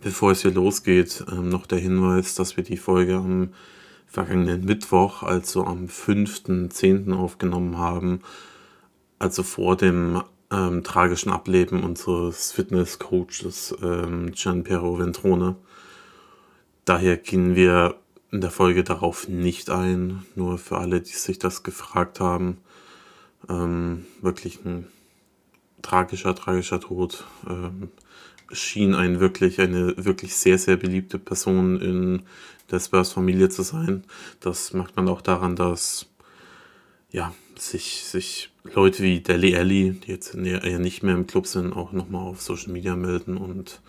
Bevor es hier losgeht, ähm, noch der Hinweis, dass wir die Folge am vergangenen Mittwoch, also am 5.10. aufgenommen haben, also vor dem ähm, tragischen Ableben unseres Fitnesscoaches ähm, Gianpiero Ventrone. Daher gehen wir in der Folge darauf nicht ein, nur für alle, die sich das gefragt haben. Ähm, wirklich ein tragischer, tragischer Tod. Ähm, schien ein wirklich, eine wirklich sehr, sehr beliebte Person in der Spurs-Familie zu sein. Das merkt man auch daran, dass ja, sich, sich Leute wie Deli Alli, die jetzt eher nicht mehr im Club sind, auch nochmal auf Social Media melden und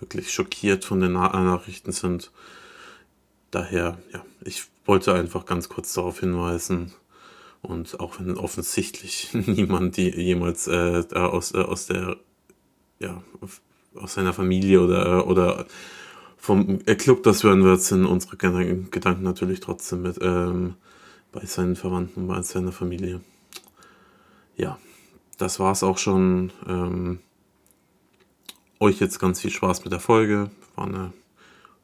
wirklich schockiert von den Nachrichten sind. Daher, ja, ich wollte einfach ganz kurz darauf hinweisen, und auch wenn offensichtlich niemand die jemals äh, aus, äh, aus der ja, aus seiner Familie oder, oder vom Club das hören wird, sind unsere Gedanken natürlich trotzdem mit ähm, bei seinen Verwandten, bei seiner Familie. Ja, das war es auch schon. Ähm, euch jetzt ganz viel Spaß mit der Folge. War eine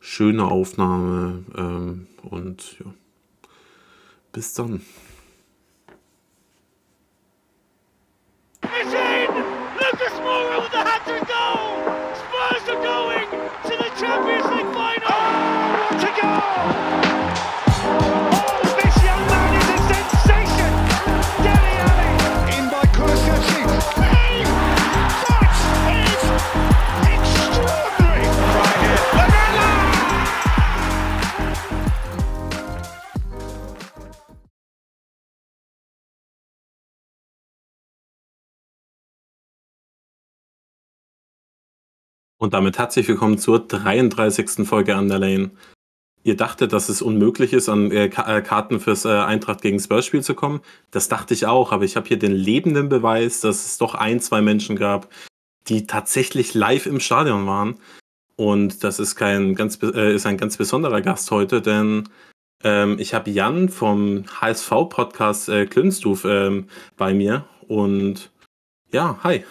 schöne Aufnahme ähm, und ja, bis dann. Und damit herzlich willkommen zur 33. Folge Underlane. Ihr dachtet, dass es unmöglich ist, an äh, äh, Karten fürs äh, Eintracht gegen Spurs-Spiel zu kommen. Das dachte ich auch, aber ich habe hier den lebenden Beweis, dass es doch ein, zwei Menschen gab, die tatsächlich live im Stadion waren. Und das ist kein ganz ist ein ganz besonderer Gast heute, denn ähm, ich habe Jan vom HSV-Podcast äh, Klünstuf ähm, bei mir. Und ja, hi.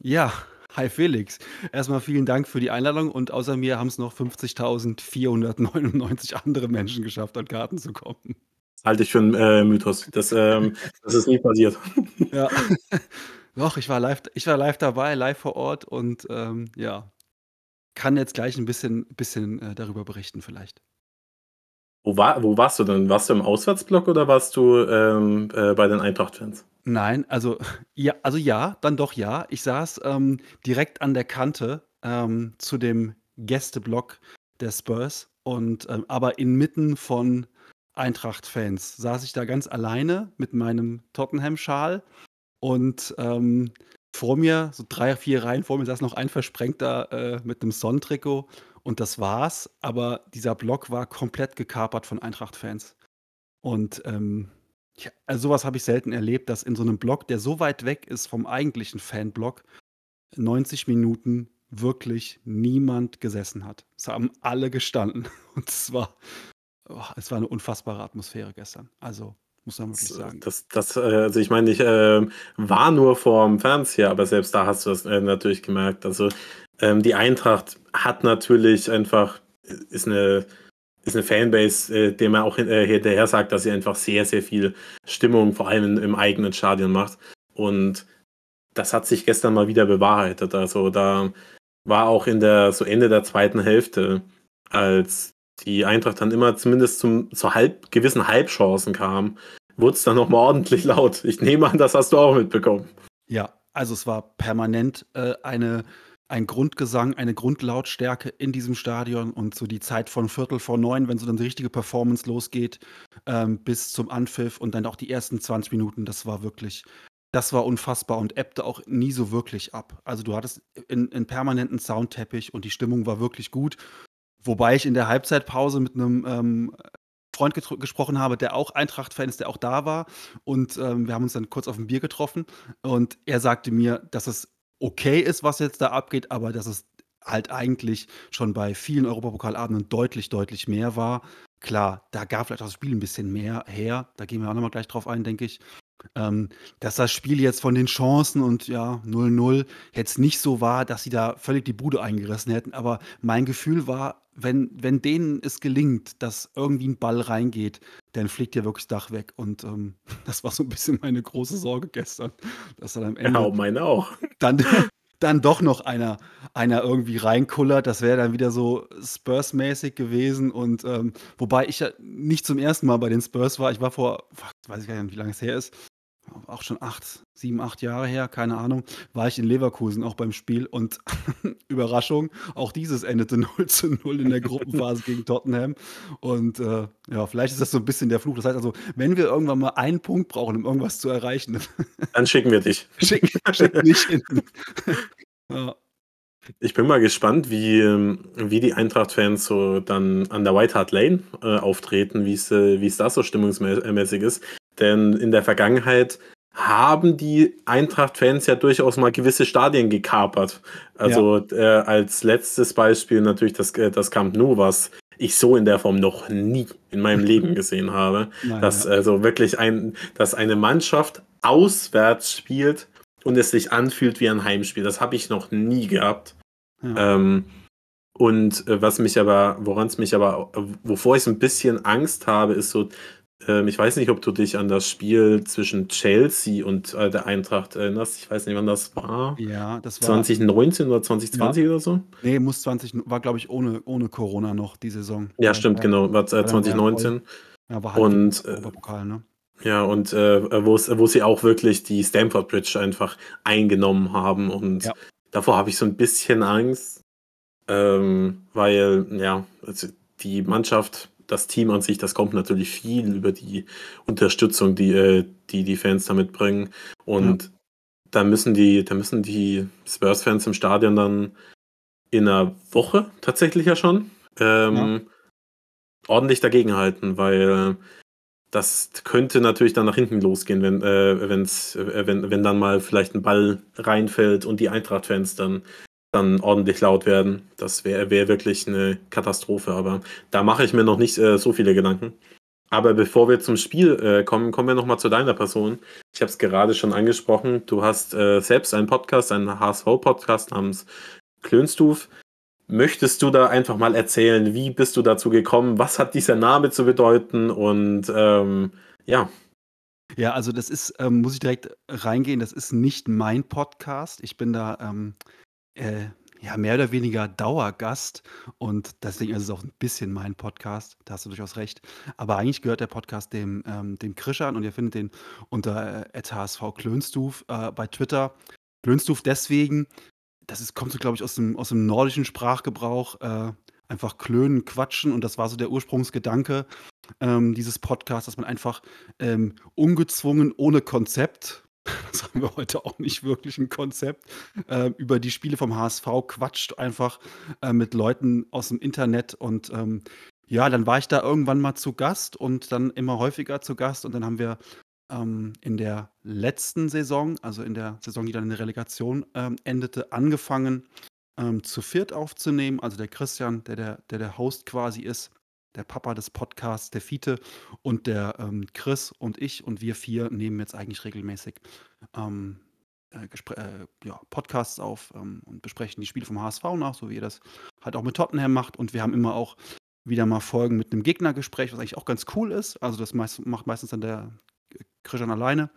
Ja, Hi Felix. Erstmal vielen Dank für die Einladung und außer mir haben es noch 50.499 andere Menschen geschafft, an Karten zu kommen. Das halte ich für einen äh, Mythos. Das, ähm, das ist nie passiert. Ja. Doch, ich war live, ich war live dabei, live vor Ort und ähm, ja, kann jetzt gleich ein bisschen, bisschen äh, darüber berichten vielleicht. Wo, war, wo warst du denn? Warst du im Auswärtsblock oder warst du ähm, äh, bei den Eintracht-Fans? Nein, also ja, also ja, dann doch ja. Ich saß ähm, direkt an der Kante ähm, zu dem Gästeblock der Spurs und ähm, aber inmitten von Eintracht-Fans saß ich da ganz alleine mit meinem Tottenham-Schal und ähm, vor mir, so drei, vier Reihen vor mir, saß noch ein Versprengter äh, mit einem Sonnentrikot und das war's. Aber dieser Block war komplett gekapert von Eintracht-Fans. Und ähm, ja, also sowas habe ich selten erlebt, dass in so einem Block, der so weit weg ist vom eigentlichen Fanblock, 90 Minuten wirklich niemand gesessen hat. Es haben alle gestanden. Und es war, oh, es war eine unfassbare Atmosphäre gestern. Also muss man wirklich sagen. Das, das, äh, also ich meine, ich äh, war nur vorm Fernseher, aber selbst da hast du das äh, natürlich gemerkt. Also ähm, die Eintracht hat natürlich einfach, ist eine ist eine Fanbase, äh, dem er auch äh, hinterher sagt, dass sie einfach sehr, sehr viel Stimmung, vor allem im eigenen Stadion macht. Und das hat sich gestern mal wieder bewahrheitet. Also da war auch in der, so Ende der zweiten Hälfte, als die Eintracht dann immer zumindest zum, zu halb, gewissen Halbchancen kam, wurde es dann nochmal ordentlich laut. Ich nehme an, das hast du auch mitbekommen. Ja, also es war permanent äh, eine ein Grundgesang, eine Grundlautstärke in diesem Stadion und so die Zeit von Viertel vor neun, wenn so dann die richtige Performance losgeht, ähm, bis zum Anpfiff und dann auch die ersten 20 Minuten, das war wirklich, das war unfassbar und ebbte auch nie so wirklich ab. Also du hattest einen permanenten Soundteppich und die Stimmung war wirklich gut. Wobei ich in der Halbzeitpause mit einem ähm, Freund gesprochen habe, der auch Eintracht-Fan ist, der auch da war. Und ähm, wir haben uns dann kurz auf ein Bier getroffen. Und er sagte mir, dass es okay ist, was jetzt da abgeht, aber dass es halt eigentlich schon bei vielen Europapokalabenden deutlich, deutlich mehr war. Klar, da gab vielleicht auch das Spiel ein bisschen mehr her. Da gehen wir auch nochmal gleich drauf ein, denke ich. ähm, dass das Spiel jetzt von den Chancen und ja, 0-0 jetzt nicht so war, dass sie da völlig die Bude eingerissen hätten. Aber mein Gefühl war, wenn, wenn denen es gelingt, dass irgendwie ein Ball reingeht, dann fliegt ja wirklich das Dach weg. Und ähm, das war so ein bisschen meine große Sorge gestern, dass dann am Ende. Ja, meine auch. Dann, dann doch noch einer, einer irgendwie reinkullert. Das wäre dann wieder so Spurs-mäßig gewesen. Und ähm, wobei ich ja nicht zum ersten Mal bei den Spurs war. Ich war vor, weiß ich gar nicht, wie lange es her ist, auch schon acht, sieben, acht Jahre her, keine Ahnung, war ich in Leverkusen auch beim Spiel und Überraschung, auch dieses endete 0 zu 0 in der Gruppenphase gegen Tottenham. Und äh, ja, vielleicht ist das so ein bisschen der Fluch. Das heißt also, wenn wir irgendwann mal einen Punkt brauchen, um irgendwas zu erreichen, dann schicken wir dich. Schick, schick mich hinten. ja. Ich bin mal gespannt, wie, ähm, wie die Eintracht-Fans so dann an der White Hart Lane äh, auftreten, wie äh, es da so stimmungsmäßig ist. Denn in der Vergangenheit haben die Eintracht-Fans ja durchaus mal gewisse Stadien gekapert. Also ja. äh, als letztes Beispiel natürlich das, äh, das Camp Nou, was ich so in der Form noch nie in meinem Leben gesehen habe. Nein, dass also wirklich ein, dass eine Mannschaft auswärts spielt und es sich anfühlt wie ein Heimspiel. Das habe ich noch nie gehabt. Ja. Ähm, und äh, was mich aber, woran es mich aber, wovor ich ein bisschen Angst habe, ist so ähm, ich weiß nicht, ob du dich an das Spiel zwischen Chelsea und äh, der Eintracht erinnerst. Ich weiß nicht, wann das war. Ja, das war 2019 oder 2020 ja. oder so? Nee, muss 20, war glaube ich ohne, ohne Corona noch die Saison. Ja, stimmt, ja, genau, war äh, 2019. Ja, war halt und äh, Pokal, ne? Ja, und äh, wo sie auch wirklich die Stamford Bridge einfach eingenommen haben. Und ja. davor habe ich so ein bisschen Angst, ähm, weil, ja, also die Mannschaft das Team an sich, das kommt natürlich viel über die Unterstützung, die äh, die, die Fans damit bringen. Und ja. da müssen die, da müssen die Spurs-Fans im Stadion dann in einer Woche tatsächlich ja schon ähm, ja. ordentlich dagegenhalten, weil das könnte natürlich dann nach hinten losgehen, wenn, äh, wenn's, äh, wenn, wenn dann mal vielleicht ein Ball reinfällt und die Eintracht-Fans dann dann ordentlich laut werden. Das wäre wär wirklich eine Katastrophe, aber da mache ich mir noch nicht äh, so viele Gedanken. Aber bevor wir zum Spiel äh, kommen, kommen wir nochmal zu deiner Person. Ich habe es gerade schon angesprochen. Du hast äh, selbst einen Podcast, einen HSV-Podcast namens Klönstuf. Möchtest du da einfach mal erzählen, wie bist du dazu gekommen? Was hat dieser Name zu bedeuten? Und ähm, ja. Ja, also das ist, ähm, muss ich direkt reingehen, das ist nicht mein Podcast. Ich bin da ähm, äh, ja, mehr oder weniger Dauergast und deswegen ist es auch ein bisschen mein Podcast, da hast du durchaus recht. Aber eigentlich gehört der Podcast dem, ähm, dem Krischan und ihr findet den unter äh, Klönstuf äh, bei Twitter. Klönstuf deswegen, das ist, kommt so, glaube ich, aus dem, aus dem nordischen Sprachgebrauch, äh, einfach klönen, quatschen und das war so der Ursprungsgedanke ähm, dieses Podcasts, dass man einfach ähm, ungezwungen, ohne Konzept das haben wir heute auch nicht wirklich ein Konzept, äh, über die Spiele vom HSV quatscht einfach äh, mit Leuten aus dem Internet und ähm, ja, dann war ich da irgendwann mal zu Gast und dann immer häufiger zu Gast und dann haben wir ähm, in der letzten Saison, also in der Saison, die dann in der Relegation ähm, endete, angefangen ähm, zu viert aufzunehmen. Also der Christian, der der, der, der Host quasi ist, der Papa des Podcasts, der Fiete und der ähm, Chris und ich und wir vier nehmen jetzt eigentlich regelmäßig ähm, äh, äh, ja, Podcasts auf ähm, und besprechen die Spiele vom HSV nach, so wie ihr das halt auch mit Tottenham macht. Und wir haben immer auch wieder mal Folgen mit einem Gegnergespräch, was eigentlich auch ganz cool ist. Also das meist, macht meistens dann der Christian alleine.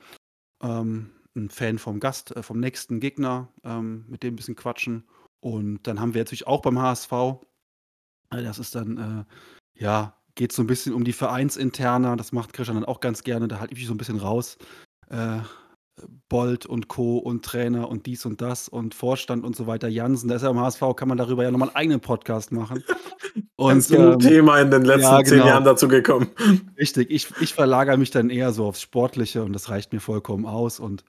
Ähm, ein Fan vom Gast, äh, vom nächsten Gegner, ähm, mit dem ein bisschen quatschen. Und dann haben wir natürlich auch beim HSV, äh, das ist dann äh, ja, geht so ein bisschen um die Vereinsinterne. Das macht Christian dann auch ganz gerne. Da halte ich mich so ein bisschen raus. Äh, Bolt und Co. und Trainer und dies und das und Vorstand und so weiter. Jansen, der ist ja im HSV, kann man darüber ja nochmal einen eigenen Podcast machen. Und, Ganz ähm, Thema in den letzten ja, genau. zehn Jahren dazu gekommen. Richtig, ich, ich verlagere mich dann eher so aufs Sportliche und das reicht mir vollkommen aus. Und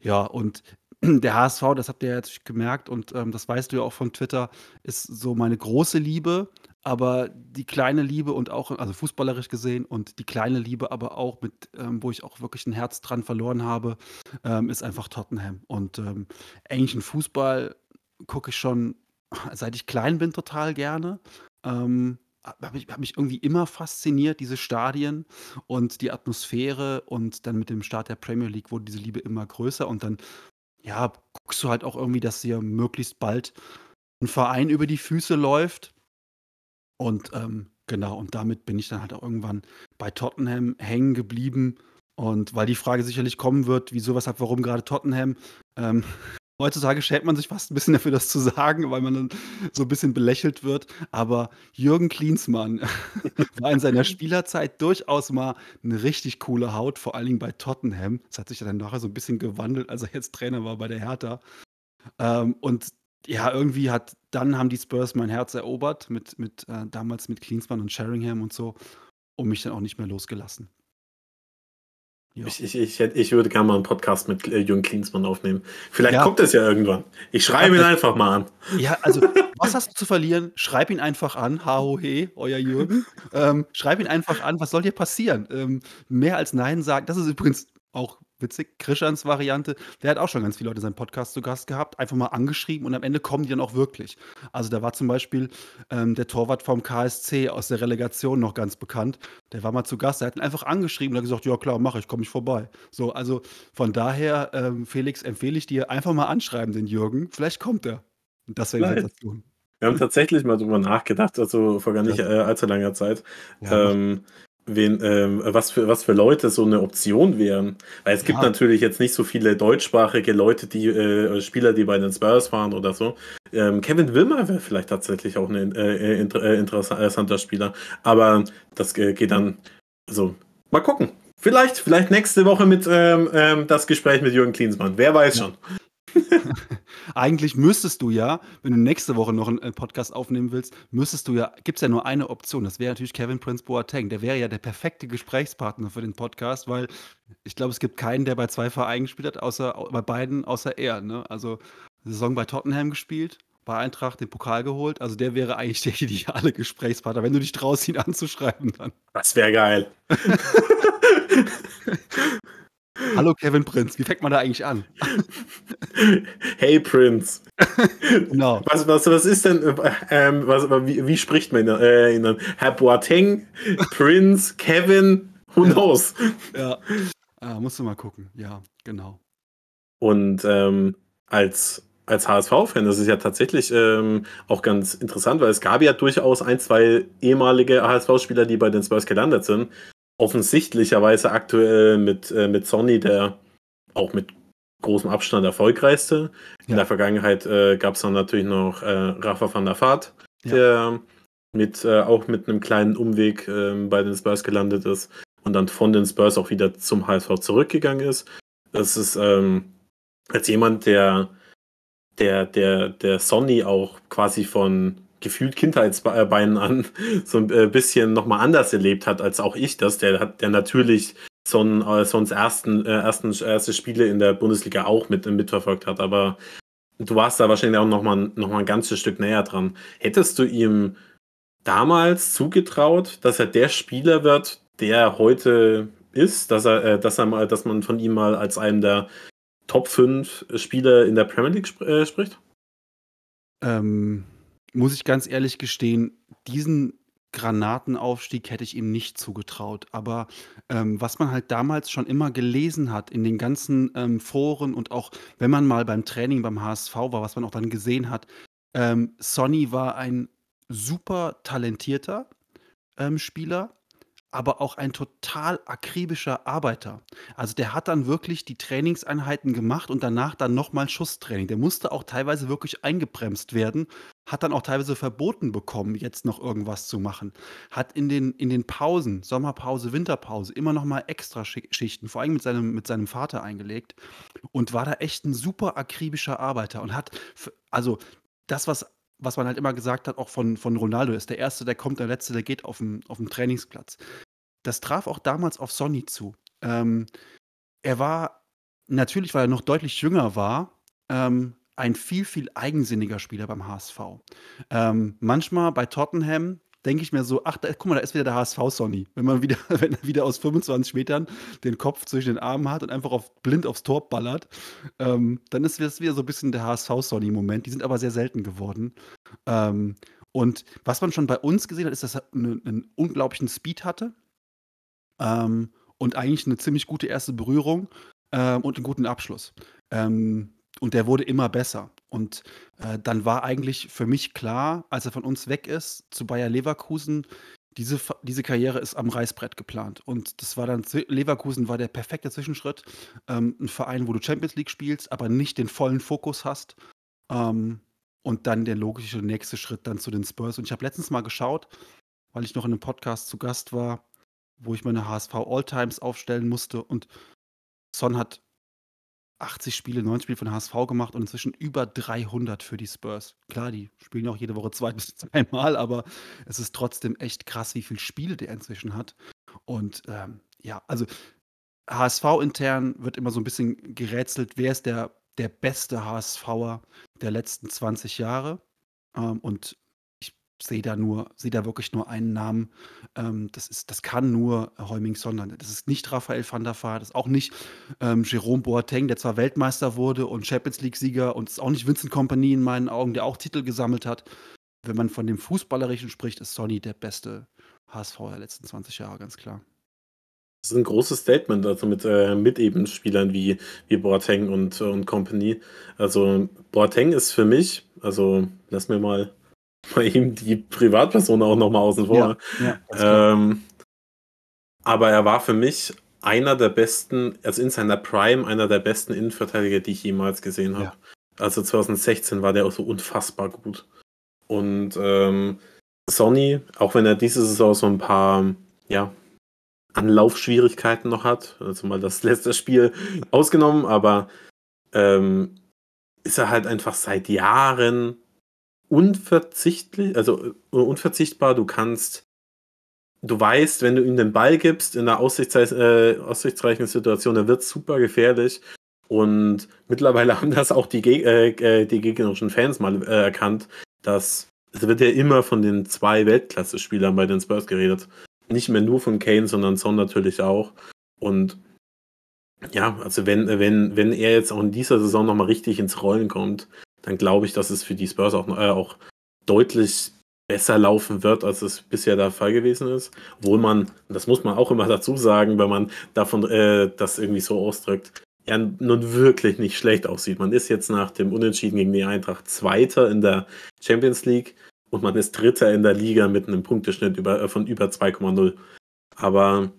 ja, und der HSV, das habt ihr jetzt gemerkt und ähm, das weißt du ja auch von Twitter, ist so meine große Liebe. Aber die kleine Liebe und auch, also fußballerisch gesehen, und die kleine Liebe aber auch mit, ähm, wo ich auch wirklich ein Herz dran verloren habe, ähm, ist einfach Tottenham. Und ähm, englischen Fußball gucke ich schon, seit ich klein bin, total gerne. Ähm, hat mich, hat mich irgendwie immer fasziniert, diese Stadien und die Atmosphäre. Und dann mit dem Start der Premier League wurde diese Liebe immer größer. Und dann, ja, guckst du halt auch irgendwie, dass dir möglichst bald ein Verein über die Füße läuft. Und ähm, genau, und damit bin ich dann halt auch irgendwann bei Tottenham hängen geblieben. Und weil die Frage sicherlich kommen wird, wieso, weshalb, warum gerade Tottenham, ähm, Heutzutage schämt man sich fast ein bisschen dafür, das zu sagen, weil man dann so ein bisschen belächelt wird. Aber Jürgen Klinsmann war in seiner Spielerzeit durchaus mal eine richtig coole Haut, vor allen Dingen bei Tottenham. Das hat sich dann nachher so ein bisschen gewandelt, als er jetzt Trainer war bei der Hertha. Ähm, und ja, irgendwie hat dann haben die Spurs mein Herz erobert, mit, mit äh, damals mit Klinsmann und Sheringham und so, und mich dann auch nicht mehr losgelassen. Ja. Ich, ich, ich, ich würde gerne mal einen Podcast mit äh, Jürgen Klinsmann aufnehmen. Vielleicht ja. kommt es ja irgendwann. Ich schreibe ihn einfach mal an. Ja, also, was hast du zu verlieren? Schreib ihn einfach an. Ha, ho, he, euer Jürgen. Ähm, schreib ihn einfach an. Was soll dir passieren? Ähm, mehr als Nein sagen. Das ist übrigens auch witzig, Krischans Variante, der hat auch schon ganz viele Leute in seinem Podcast zu Gast gehabt, einfach mal angeschrieben und am Ende kommen die dann auch wirklich. Also da war zum Beispiel ähm, der Torwart vom KSC aus der Relegation noch ganz bekannt, der war mal zu Gast, der hat ihn einfach angeschrieben und hat gesagt, ja klar, mache ich, komme ich vorbei. So, also von daher, ähm, Felix, empfehle ich dir, einfach mal anschreiben, den Jürgen, vielleicht kommt er. Und das wäre die Sensation. Wir haben tatsächlich mal drüber nachgedacht, also vor gar nicht äh, allzu langer Zeit. Ja, ähm, wen, ähm, was, für, was für Leute so eine Option wären. Weil es gibt ja. natürlich jetzt nicht so viele deutschsprachige Leute, die äh, Spieler, die bei den Spurs waren oder so. Ähm, Kevin Wilmer wäre vielleicht tatsächlich auch ein äh, äh inter, äh, interessanter Spieler. Aber das äh, geht dann, also mal gucken. Vielleicht, vielleicht nächste Woche mit ähm, ähm das Gespräch mit Jürgen Klinsmann. Wer weiß schon. Eigentlich müsstest du ja, wenn du nächste Woche noch einen Podcast aufnehmen willst, müsstest du ja, gibt es ja nur eine Option. Das wäre natürlich Kevin Prince Boateng. Der wäre ja der perfekte Gesprächspartner für den Podcast, weil ich glaube, es gibt keinen, der bei zwei Vereinen gespielt hat, außer bei beiden, außer er. Ne? Also Saison bei Tottenham gespielt, bei Eintracht den Pokal geholt. Also der wäre eigentlich der ideale Gesprächspartner, wenn du dich traust, ihn anzuschreiben dann. Das wäre geil. Hallo Kevin Prinz, wie fängt man da eigentlich an? Hey Prinz. genau. Was, was, was ist denn, ähm, was, wie, wie spricht man äh, ihn dann? Herr Boateng, Prinz, Kevin, who knows? Ja, ja. musst du mal gucken. Ja, genau. Und ähm, als, als HSV-Fan, das ist ja tatsächlich ähm, auch ganz interessant, weil es gab ja durchaus ein, zwei ehemalige HSV-Spieler, die bei den Spurs gelandet sind offensichtlicherweise aktuell mit, äh, mit Sony der auch mit großem Abstand erfolgreichste. In der Vergangenheit äh, gab es dann natürlich noch äh, Rafa van der Vaart, ja. der mit, äh, auch mit einem kleinen Umweg ähm, bei den Spurs gelandet ist und dann von den Spurs auch wieder zum HSV zurückgegangen ist. Das ist ähm, als jemand, der, der, der, der Sonny auch quasi von gefühlt Kindheitsbeinen an so ein äh, bisschen nochmal anders erlebt hat als auch ich das. Der hat, der natürlich son, äh, sonst ersten, äh, ersten, erste Spiele in der Bundesliga auch mit, mitverfolgt hat, aber du warst da wahrscheinlich auch nochmal noch mal ein ganzes Stück näher dran. Hättest du ihm damals zugetraut, dass er der Spieler wird, der heute ist, dass er, dass er mal, dass man von ihm mal als einem der Top 5 Spieler in der Premier League sp äh, spricht? Ähm, muss ich ganz ehrlich gestehen, diesen Granatenaufstieg hätte ich ihm nicht zugetraut. Aber ähm, was man halt damals schon immer gelesen hat in den ganzen ähm, Foren und auch wenn man mal beim Training beim HSV war, was man auch dann gesehen hat, ähm, Sonny war ein super talentierter ähm, Spieler, aber auch ein total akribischer Arbeiter. Also der hat dann wirklich die Trainingseinheiten gemacht und danach dann nochmal Schusstraining. Der musste auch teilweise wirklich eingebremst werden, hat dann auch teilweise verboten bekommen, jetzt noch irgendwas zu machen. Hat in den, in den Pausen, Sommerpause, Winterpause, immer nochmal extra Schichten, vor allem mit seinem, mit seinem Vater eingelegt und war da echt ein super akribischer Arbeiter und hat, also das, was was man halt immer gesagt hat, auch von, von Ronaldo, ist der Erste, der kommt, der Letzte, der geht auf dem, auf dem Trainingsplatz. Das traf auch damals auf Sonny zu. Ähm, er war, natürlich, weil er noch deutlich jünger war, ähm, ein viel, viel eigensinniger Spieler beim HSV. Ähm, manchmal bei Tottenham denke ich mir so, ach, da, guck mal, da ist wieder der HSV Sonny. Wenn man wieder, wenn er wieder aus 25 Metern den Kopf zwischen den Armen hat und einfach auf, blind aufs Tor ballert, ähm, dann ist das wieder so ein bisschen der HSV Sonny-Moment. Die sind aber sehr selten geworden. Ähm, Und was man schon bei uns gesehen hat, ist, dass er 'ne 'nen unglaublichen Speed hatte. Ähm, und eigentlich eine ziemlich gute erste Berührung, ähm, und einen guten Abschluss. Ähm, und der wurde immer besser. Und, äh, dann war eigentlich für mich klar, als er von uns weg ist zu Bayer Leverkusen, diese diese Karriere ist am Reißbrett geplant. Und das war dann Leverkusen war der perfekte Zwischenschritt. Ähm, 'n Verein, wo du Champions League spielst, aber nicht den vollen Fokus hast. Ähm, und dann der logische nächste Schritt dann zu den Spurs. Und ich habe letztens mal geschaut, weil ich noch in einem Podcast zu Gast war, wo ich meine HSV Alltimes aufstellen musste und Son hat 80 Spiele, 90 Spiele von HSV gemacht und inzwischen über 300 für die Spurs. Klar, die spielen auch jede Woche zwei bis dreimal, aber es ist trotzdem echt krass, wie viele Spiele der inzwischen hat. Und ähm, ja, also HSV intern wird immer so ein bisschen gerätselt, wer ist der, der beste HSVer der letzten 20 Jahre. Ähm, und sehe da nur, sehe da wirklich nur einen Namen. Ähm, das, ist, das kann nur Heuming Sondern. Das ist nicht Raphael van der Vaart, das ist auch nicht ähm, Jerome Boateng, der zwar Weltmeister wurde und Champions League-Sieger und ist auch nicht Vincent Company in meinen Augen, der auch Titel gesammelt hat. Wenn man von dem Fußballerischen spricht, ist Sonny der beste HSV der letzten 20 Jahre, ganz klar. Das ist ein großes Statement, also mit, äh, mit eben Spielern wie, wie Boateng und, und Company. Also Boateng ist für mich, also lass mir mal mal eben die Privatperson auch nochmal außen vor. Ja, ja, ähm, aber er war für mich einer der besten, also in seiner Prime, einer der besten Innenverteidiger, die ich jemals gesehen habe. Ja. Also 2016 war der auch so unfassbar gut. Und ähm, Sonny, auch wenn er diese Saison so ein paar, ja, Anlaufschwierigkeiten noch hat, also mal das letzte Spiel ausgenommen, aber ähm, ist er halt einfach seit Jahren unverzichtlich, also äh, unverzichtbar. Du kannst, du weißt, wenn du ihm den Ball gibst in einer äh, aussichtsreichen Situation, dann wird es super gefährlich. Und mittlerweile haben das auch die, äh, äh, die gegnerischen Fans mal äh, erkannt, dass es wird ja immer von den zwei Weltklasse-Spielern bei den Spurs geredet. Nicht mehr nur von Kane, sondern Son natürlich auch. Und ja, also wenn, wenn, wenn er jetzt auch in dieser Saison nochmal richtig ins Rollen kommt, dann glaube ich, dass es für die Spurs auch, äh, auch deutlich besser laufen wird, als es bisher der Fall gewesen ist. Obwohl man, das muss man auch immer dazu sagen, wenn man davon äh, das irgendwie so ausdrückt, ja nun wirklich nicht schlecht aussieht. Man ist jetzt nach dem Unentschieden gegen die Eintracht Zweiter in der Champions League und man ist Dritter in der Liga mit einem Punkteschnitt über, äh, von über 2,0. Aber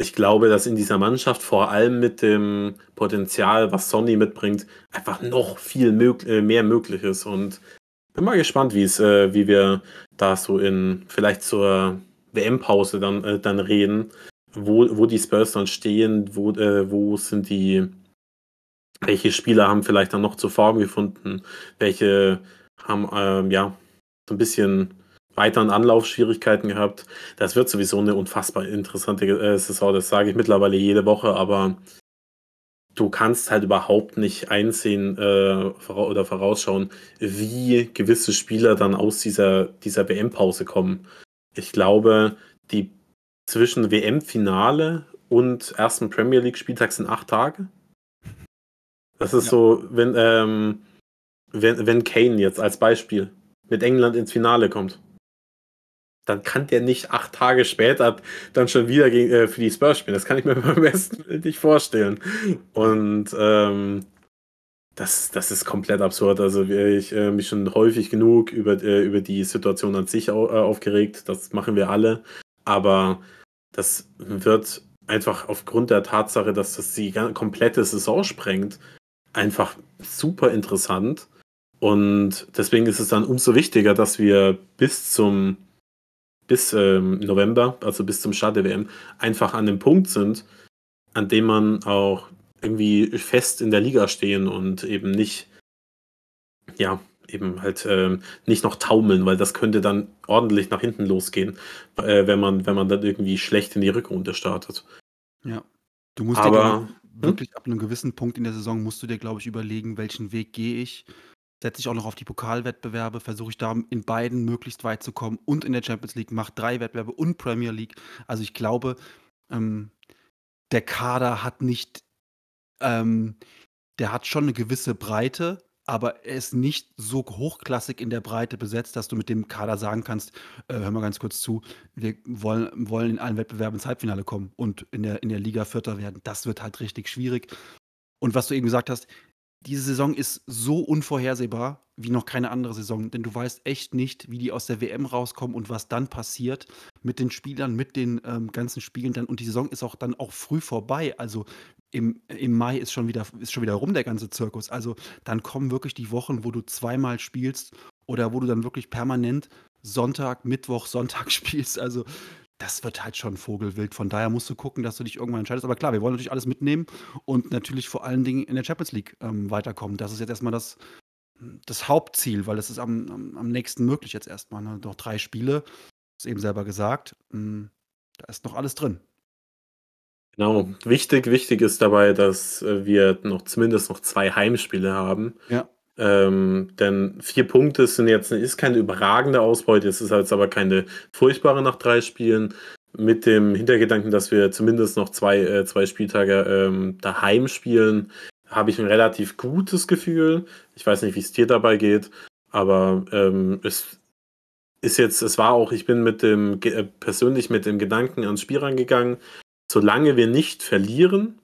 ich glaube, dass in dieser Mannschaft vor allem mit dem Potenzial, was Sonny mitbringt, einfach noch viel mög äh, mehr möglich ist. Und bin mal gespannt, wie es, äh, wie wir da so in vielleicht zur WM-Pause dann, äh, dann reden, wo, wo die Spurs dann stehen, wo, äh, wo sind die, welche Spieler haben vielleicht dann noch zur Form gefunden, welche haben ähm, ja so ein bisschen weiteren Anlaufschwierigkeiten gehabt. Das wird sowieso eine unfassbar interessante äh, Saison, das sage ich mittlerweile jede Woche, aber du kannst halt überhaupt nicht einsehen äh, oder vorausschauen, wie gewisse Spieler dann aus dieser, dieser WM-Pause kommen. Ich glaube, die zwischen WM-Finale und ersten Premier League-Spieltag sind acht Tage. Das ist ja. so, wenn, ähm, wenn, wenn Kane jetzt als Beispiel mit England ins Finale kommt dann kann der nicht acht Tage später dann schon wieder gegen, äh, für die Spurs spielen. Das kann ich mir beim besten nicht vorstellen. Und ähm, das, das ist komplett absurd. Also ich äh, mich schon häufig genug über, äh, über die Situation an sich au äh, aufgeregt. Das machen wir alle. Aber das wird einfach aufgrund der Tatsache, dass das die komplette Saison sprengt, einfach super interessant. Und deswegen ist es dann umso wichtiger, dass wir bis zum bis ähm, November, also bis zum Start der WM, einfach an dem Punkt sind, an dem man auch irgendwie fest in der Liga stehen und eben nicht, ja, eben halt ähm, nicht noch taumeln, weil das könnte dann ordentlich nach hinten losgehen, äh, wenn man, wenn man dann irgendwie schlecht in die Rückrunde startet. Ja. Du musst Aber, dir wirklich hm? ab einem gewissen Punkt in der Saison musst du dir, glaube ich, überlegen, welchen Weg gehe ich setze ich auch noch auf die Pokalwettbewerbe, versuche ich da in beiden möglichst weit zu kommen und in der Champions League, mache drei Wettbewerbe und Premier League. Also ich glaube, ähm, der Kader hat nicht, ähm, der hat schon eine gewisse Breite, aber er ist nicht so hochklassig in der Breite besetzt, dass du mit dem Kader sagen kannst, äh, hör mal ganz kurz zu, wir wollen, wollen in allen Wettbewerben ins Halbfinale kommen und in der, in der Liga Vierter werden. Das wird halt richtig schwierig. Und was du eben gesagt hast, diese Saison ist so unvorhersehbar wie noch keine andere Saison, denn du weißt echt nicht, wie die aus der WM rauskommen und was dann passiert mit den Spielern, mit den ähm, ganzen Spielen dann. Und die Saison ist auch dann auch früh vorbei. Also im, im Mai ist schon, wieder, ist schon wieder rum der ganze Zirkus. Also dann kommen wirklich die Wochen, wo du zweimal spielst oder wo du dann wirklich permanent Sonntag, Mittwoch, Sonntag spielst. Also das wird halt schon vogelwild. Von daher musst du gucken, dass du dich irgendwann entscheidest. Aber klar, wir wollen natürlich alles mitnehmen und natürlich vor allen Dingen in der Champions League ähm, weiterkommen. Das ist jetzt erstmal das, das Hauptziel, weil es ist am, am, am, nächsten möglich jetzt erstmal. Ne? Noch drei Spiele, ist eben selber gesagt. Ähm, da ist noch alles drin. Genau, wichtig, wichtig ist dabei, dass äh, wir noch zumindest noch zwei Heimspiele haben. Ja. Ähm, denn vier Punkte sind jetzt ist keine überragende Ausbeute, es ist jetzt aber keine furchtbare nach drei Spielen. Mit dem Hintergedanken, dass wir zumindest noch zwei, äh, zwei Spieltage ähm, daheim spielen, habe ich ein relativ gutes Gefühl. Ich weiß nicht, wie es dir dabei geht, aber ähm, es ist jetzt, es war auch, ich bin mit dem äh, persönlich mit dem Gedanken ans Spiel rangegangen. Solange wir nicht verlieren,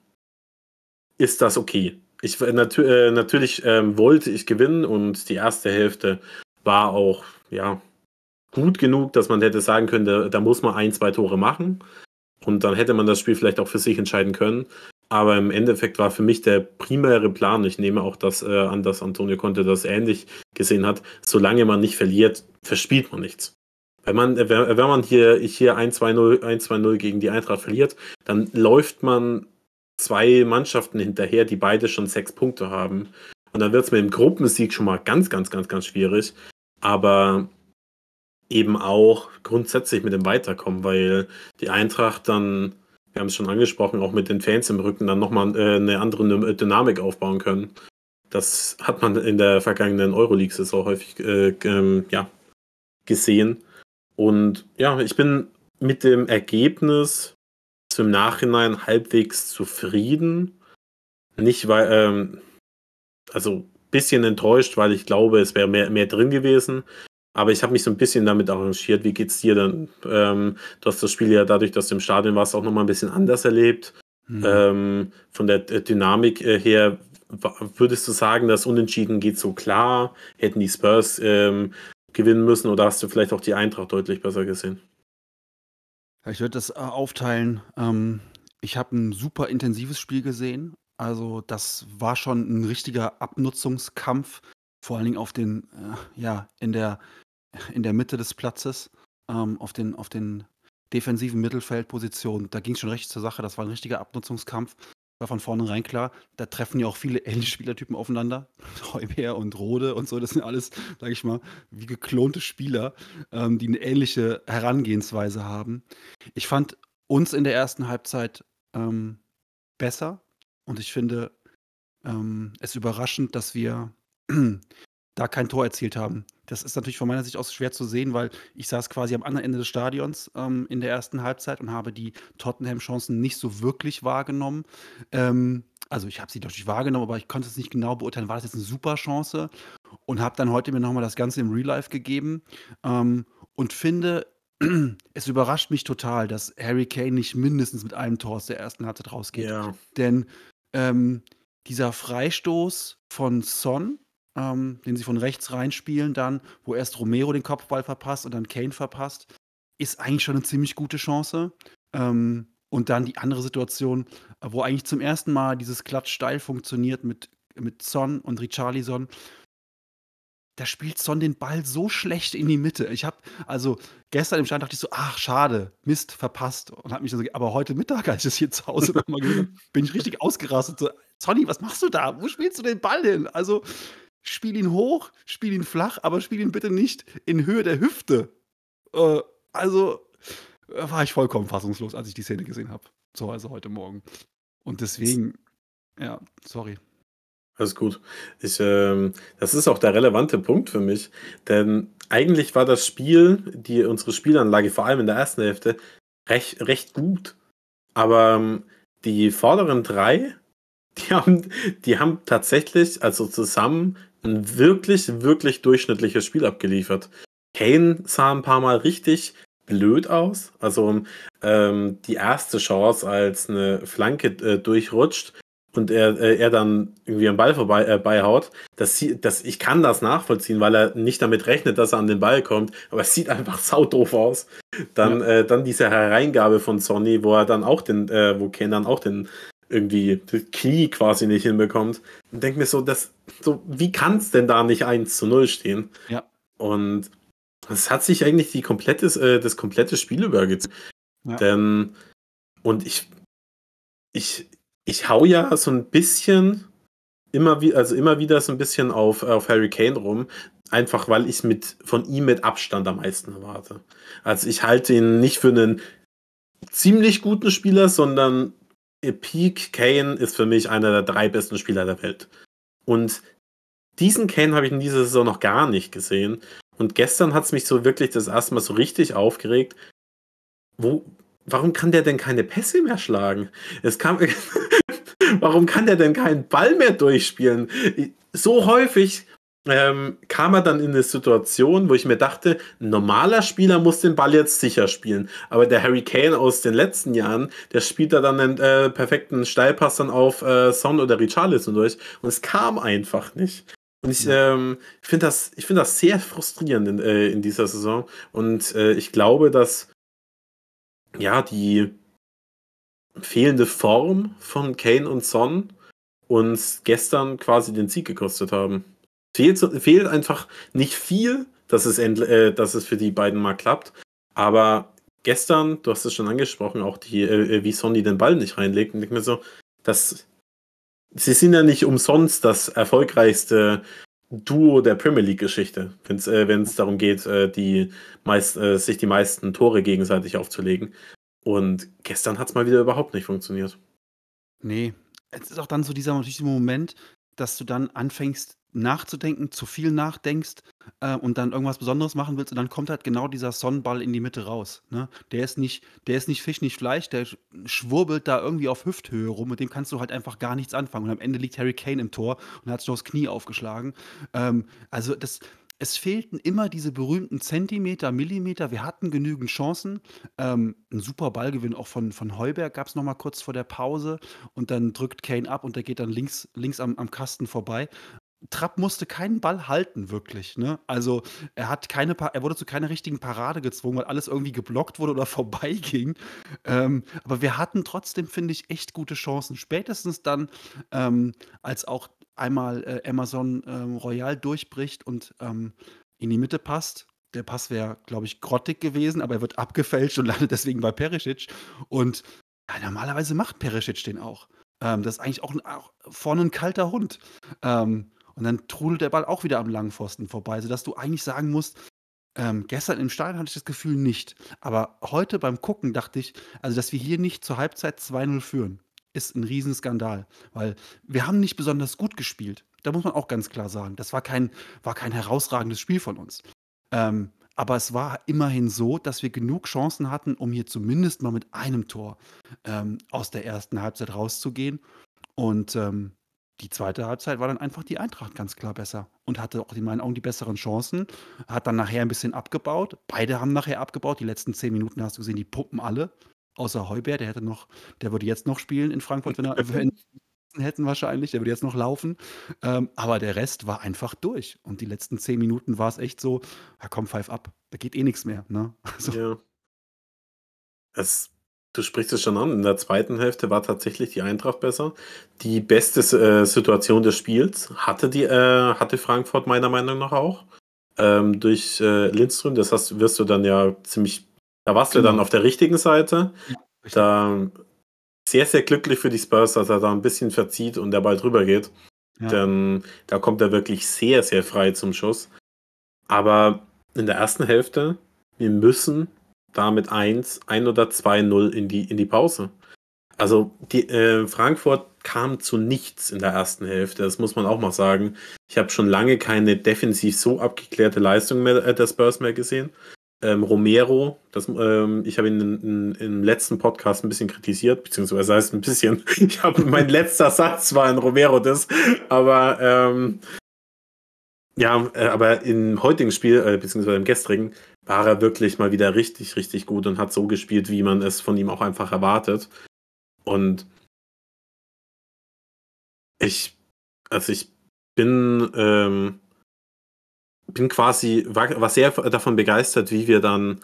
ist das okay ich nat äh, natürlich ähm, wollte ich gewinnen und die erste Hälfte war auch ja gut genug, dass man hätte sagen können, da, da, muss man ein, zwei Tore machen und dann hätte man das Spiel vielleicht auch für sich entscheiden können. Aber im Endeffekt war für mich der primäre Plan, ich nehme auch das äh, an, dass Antonio Conte das ähnlich gesehen hat, solange man nicht verliert, verspielt man nichts. Wenn man, wenn man hier, hier 1-2-0 gegen die Eintracht verliert, dann läuft man zwei Mannschaften hinterher, die beide schon sechs Punkte haben. Und dann wird es mit dem Gruppensieg schon mal ganz, ganz, ganz, ganz schwierig. Aber eben auch grundsätzlich mit dem Weiterkommen, weil die Eintracht dann, wir haben es schon angesprochen, auch mit den Fans im Rücken dann nochmal äh, eine andere Dynamik aufbauen können. Das hat man in der vergangenen Euroleague-Saison häufig äh, ähm, ja, gesehen. Und ja, ich bin mit dem Ergebnis im Nachhinein halbwegs zufrieden. Nicht, weil, ähm, also ein bisschen enttäuscht, weil ich glaube, es wäre mehr, mehr drin gewesen. Aber ich habe mich so ein bisschen damit arrangiert. Wie geht's dir dann? Ähm, du hast das Spiel ja dadurch, dass du im Stadion warst, auch nochmal ein bisschen anders erlebt. Mhm. Ähm, von der Dynamik äh, her, würdest du sagen, das Unentschieden geht so klar? Hätten die Spurs ähm, gewinnen müssen oder hast du vielleicht auch die Eintracht deutlich besser gesehen? Ich würde das äh, aufteilen. Ähm, ich habe ein super intensives Spiel gesehen. Also das war schon ein richtiger Abnutzungskampf, vor allen Dingen auf den, äh, ja, in der, in der Mitte des Platzes, ähm, auf den, auf den defensiven Mittelfeldpositionen. Da ging es schon recht zur Sache. Das war ein richtiger Abnutzungskampf war von vornherein klar, da treffen ja auch viele ähnliche Spielertypen aufeinander. Heuber und Rode und so, das sind alles, sage ich mal, wie geklonte Spieler, ähm, die eine ähnliche Herangehensweise haben. Ich fand uns in der ersten Halbzeit ähm, besser und ich finde ähm, es überraschend, dass wir da kein Tor erzielt haben. Das ist natürlich von meiner Sicht aus schwer zu sehen, weil ich saß quasi am anderen Ende des Stadions ähm, in der ersten Halbzeit und habe die Tottenham-Chancen nicht so wirklich wahrgenommen. Ähm, also ich habe sie natürlich wahrgenommen, aber ich konnte es nicht genau beurteilen, war das jetzt eine super Chance? Und habe dann heute mir nochmal das Ganze im Real Life gegeben ähm, und finde, es überrascht mich total, dass Harry Kane nicht mindestens mit einem Tor aus der ersten Halbzeit rausgeht. Ja. Denn ähm, dieser Freistoß von Son, ähm, den sie von rechts reinspielen, dann, wo erst Romero den Kopfball verpasst und dann Kane verpasst, ist eigentlich schon eine ziemlich gute Chance. Ähm, und dann die andere Situation, wo eigentlich zum ersten Mal dieses Klatsch steil funktioniert mit, mit Son und Richarlison. Da spielt Son den Ball so schlecht in die Mitte. Ich habe, also gestern im Stand dachte ich so, ach, schade, Mist, verpasst. Und habe mich so, aber heute Mittag, als ich das hier zu Hause nochmal gesehen bin ich richtig ausgerastet. So, Sonny, was machst du da? Wo spielst du den Ball hin? Also, spiel ihn hoch, spiel ihn flach, aber spiel ihn bitte nicht in Höhe der Hüfte. Äh, also äh, war ich vollkommen fassungslos, als ich die Szene gesehen habe. So also heute Morgen. Und deswegen, ja, sorry. Alles gut. Ich, ähm, das ist auch der relevante Punkt für mich, denn eigentlich war das Spiel, die unsere Spielanlage, vor allem in der ersten Hälfte, recht, recht gut. Aber ähm, die vorderen drei die haben, die haben tatsächlich, also zusammen, ein wirklich, wirklich durchschnittliches Spiel abgeliefert. Kane sah ein paar Mal richtig blöd aus. Also ähm, die erste Chance, als eine Flanke äh, durchrutscht und er, äh, er dann irgendwie am Ball vorbei äh, beihaut, das, das, ich kann das nachvollziehen, weil er nicht damit rechnet, dass er an den Ball kommt, aber es sieht einfach saudoof aus. Dann, ja. äh, dann diese Hereingabe von Sonny, wo er dann auch den, äh, wo Ken dann auch den irgendwie das Knie quasi nicht hinbekommt. Und denke mir so, das, so, wie kann es denn da nicht 1 zu 0 stehen? Ja. Und es hat sich eigentlich die komplette, äh, das komplette Spiel übergezogen. Ja. Denn, und ich, ich, ich hau ja so ein bisschen immer wie, also immer wieder so ein bisschen auf, auf Harry Kane rum, einfach weil ich mit von ihm mit Abstand am meisten erwarte. Also ich halte ihn nicht für einen ziemlich guten Spieler, sondern Peak Kane ist für mich einer der drei besten Spieler der Welt. Und diesen Kane habe ich in dieser Saison noch gar nicht gesehen. Und gestern hat es mich so wirklich das erste Mal so richtig aufgeregt. Wo, warum kann der denn keine Pässe mehr schlagen? Es kam, warum kann der denn keinen Ball mehr durchspielen? So häufig ähm, kam er dann in eine Situation, wo ich mir dachte, ein normaler Spieler muss den Ball jetzt sicher spielen. Aber der Harry Kane aus den letzten Jahren, der spielt da dann einen äh, perfekten Steilpass dann auf äh, Son oder Richarlison durch. Und es kam einfach nicht. Und ich ähm, finde das, ich finde das sehr frustrierend in, äh, in dieser Saison. Und äh, ich glaube, dass ja die fehlende Form von Kane und Son uns gestern quasi den Sieg gekostet haben. Fehlt, fehlt einfach nicht viel, dass es, äh, dass es für die beiden mal klappt. Aber gestern, du hast es schon angesprochen, auch die, äh, wie Sonny den Ball nicht reinlegt. Und ich mir so, das, sie sind ja nicht umsonst das erfolgreichste Duo der Premier League-Geschichte, wenn es äh, darum geht, äh, die meist, äh, sich die meisten Tore gegenseitig aufzulegen. Und gestern hat es mal wieder überhaupt nicht funktioniert. Nee, es ist auch dann so dieser, dieser Moment, dass du dann anfängst nachzudenken, zu viel nachdenkst äh, und dann irgendwas Besonderes machen willst und dann kommt halt genau dieser Sonnenball in die Mitte raus. Ne? Der ist nicht, der ist nicht Fisch, nicht Fleisch, der schwurbelt da irgendwie auf Hüfthöhe rum, mit dem kannst du halt einfach gar nichts anfangen. Und am Ende liegt Harry Kane im Tor und hat sich das Knie aufgeschlagen. Ähm, also das, es fehlten immer diese berühmten Zentimeter, Millimeter. Wir hatten genügend Chancen. Ähm, ein super Ballgewinn auch von, von Heuberg gab es noch mal kurz vor der Pause. Und dann drückt Kane ab und der geht dann links, links am, am Kasten vorbei. Trapp musste keinen Ball halten, wirklich. Ne? Also er hat keine, er wurde zu keiner richtigen Parade gezwungen, weil alles irgendwie geblockt wurde oder vorbeiging. Ähm, aber wir hatten trotzdem, finde ich, echt gute Chancen. Spätestens dann, ähm, als auch einmal äh, Amazon ähm, Royal durchbricht und ähm, in die Mitte passt. Der Pass wäre, glaube ich, grottig gewesen, aber er wird abgefälscht und landet deswegen bei Perisic. Und ja, normalerweise macht Perisic den auch. Ähm, das ist eigentlich auch, ein, auch vorne ein kalter Hund. Ähm, und dann trudelt der Ball auch wieder am langen Pfosten vorbei, sodass du eigentlich sagen musst, ähm, gestern im Stadion hatte ich das Gefühl nicht. Aber heute beim Gucken dachte ich, also dass wir hier nicht zur Halbzeit 2-0 führen, ist ein Riesenskandal. Weil wir haben nicht besonders gut gespielt. Da muss man auch ganz klar sagen. Das war kein, war kein herausragendes Spiel von uns. Ähm, aber es war immerhin so, dass wir genug Chancen hatten, um hier zumindest mal mit einem Tor ähm, aus der ersten Halbzeit rauszugehen. Und ähm, die zweite Halbzeit war dann einfach die Eintracht ganz klar besser und hatte auch in meinen Augen die besseren Chancen. Hat dann nachher ein bisschen abgebaut. Beide haben nachher abgebaut. Die letzten zehn Minuten hast du gesehen, die puppen alle. Außer Heuber, der hätte noch, der würde jetzt noch spielen in Frankfurt, wenn er wenn hätten wahrscheinlich, der würde jetzt noch laufen. Ähm, aber der Rest war einfach durch. Und die letzten zehn Minuten war es echt so, ja komm, pfeif ab. Da geht eh nichts mehr. Ne? Also. Ja. Es Du sprichst es schon an. In der zweiten Hälfte war tatsächlich die Eintracht besser. Die beste äh, Situation des Spiels hatte, die, äh, hatte Frankfurt meiner Meinung nach auch. Ähm, durch äh, Lindström. Das heißt, wirst du dann ja ziemlich. Da warst genau. du dann auf der richtigen Seite. Ja, da sehr, sehr glücklich für die Spurs, dass er da ein bisschen verzieht und der Ball drüber geht. Ja. Denn da kommt er wirklich sehr, sehr frei zum Schuss. Aber in der ersten Hälfte, wir müssen damit 1, 1 oder 2-0 in die, in die Pause. Also die, äh, Frankfurt kam zu nichts in der ersten Hälfte, das muss man auch mal sagen. Ich habe schon lange keine defensiv so abgeklärte Leistung mehr, äh, der Spurs mehr gesehen. Ähm, Romero, das, ähm, ich habe ihn in, in, im letzten Podcast ein bisschen kritisiert, beziehungsweise heißt ein bisschen, ich habe mein letzter Satz war ein Romero das, aber ähm, Ja, äh, aber im heutigen Spiel, äh, beziehungsweise im gestrigen, war er wirklich mal wieder richtig, richtig gut und hat so gespielt, wie man es von ihm auch einfach erwartet. Und ich, also ich bin, ähm, bin quasi, war, war sehr davon begeistert, wie wir dann,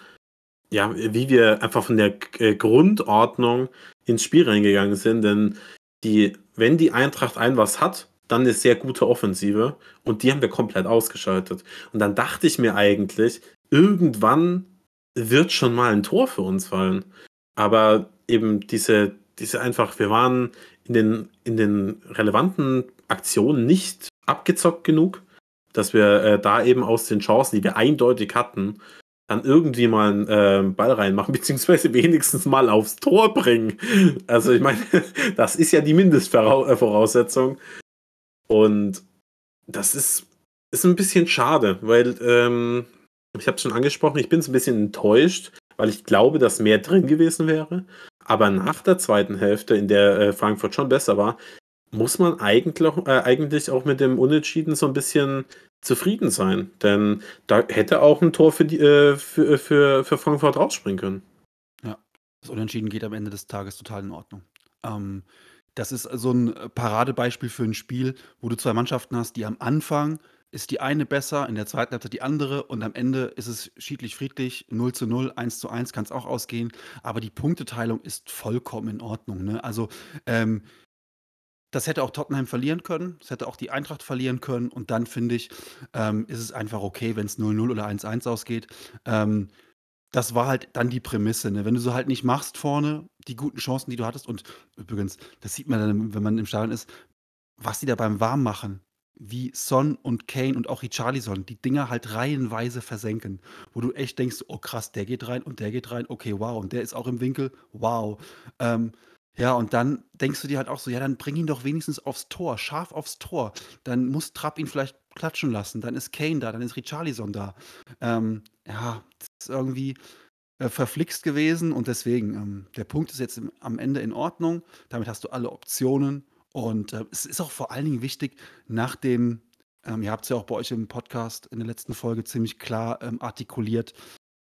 ja, wie wir einfach von der äh, Grundordnung ins Spiel reingegangen sind, denn die, wenn die Eintracht ein was hat, dann eine sehr gute Offensive und die haben wir komplett ausgeschaltet. Und dann dachte ich mir eigentlich, irgendwann wird schon mal ein Tor für uns fallen. Aber eben diese, diese einfach, wir waren in den, in den relevanten Aktionen nicht abgezockt genug, dass wir äh, da eben aus den Chancen, die wir eindeutig hatten, dann irgendwie mal einen äh, Ball reinmachen, beziehungsweise wenigstens mal aufs Tor bringen. Also ich meine, das ist ja die Mindestvoraussetzung. Und das ist, ist ein bisschen schade, weil ähm, ich habe es schon angesprochen, ich bin ein bisschen enttäuscht, weil ich glaube, dass mehr drin gewesen wäre. Aber nach der zweiten Hälfte, in der äh, Frankfurt schon besser war, muss man eigentlich, äh, eigentlich auch mit dem Unentschieden so ein bisschen zufrieden sein. Denn da hätte auch ein Tor für, die, äh, für, für, für Frankfurt rausspringen können. Ja, das Unentschieden geht am Ende des Tages total in Ordnung. Ähm, das ist so ein Paradebeispiel für ein Spiel, wo du zwei Mannschaften hast, die am Anfang ist die eine besser, in der zweiten Halbzeit die andere und am Ende ist es schiedlich friedlich, 0 zu 0, 1 zu 1 kann es auch ausgehen, aber die Punkteteilung ist vollkommen in Ordnung. Ne? Also ähm, das hätte auch Tottenham verlieren können, das hätte auch die Eintracht verlieren können und dann finde ich, ähm, ist es einfach okay, wenn es 0-0 oder 1-1 ausgeht. Ähm, das war halt dann die Prämisse. Ne? Wenn du so halt nicht machst vorne, die guten Chancen, die du hattest, und übrigens, das sieht man dann, wenn man im Stadion ist, was die da beim Warmmachen, wie Son und Kane und auch Richarlison, die Dinger halt reihenweise versenken, wo du echt denkst, oh krass, der geht rein und der geht rein, okay, wow, und der ist auch im Winkel, wow. Ähm, ja, und dann denkst du dir halt auch so, ja, dann bring ihn doch wenigstens aufs Tor, scharf aufs Tor. Dann muss Trapp ihn vielleicht klatschen lassen. Dann ist Kane da, dann ist Richarlison da. Ähm, ja, das ist irgendwie äh, verflixt gewesen und deswegen, ähm, der Punkt ist jetzt im, am Ende in Ordnung. Damit hast du alle Optionen und äh, es ist auch vor allen Dingen wichtig, nach dem, ähm, ihr habt es ja auch bei euch im Podcast in der letzten Folge ziemlich klar ähm, artikuliert,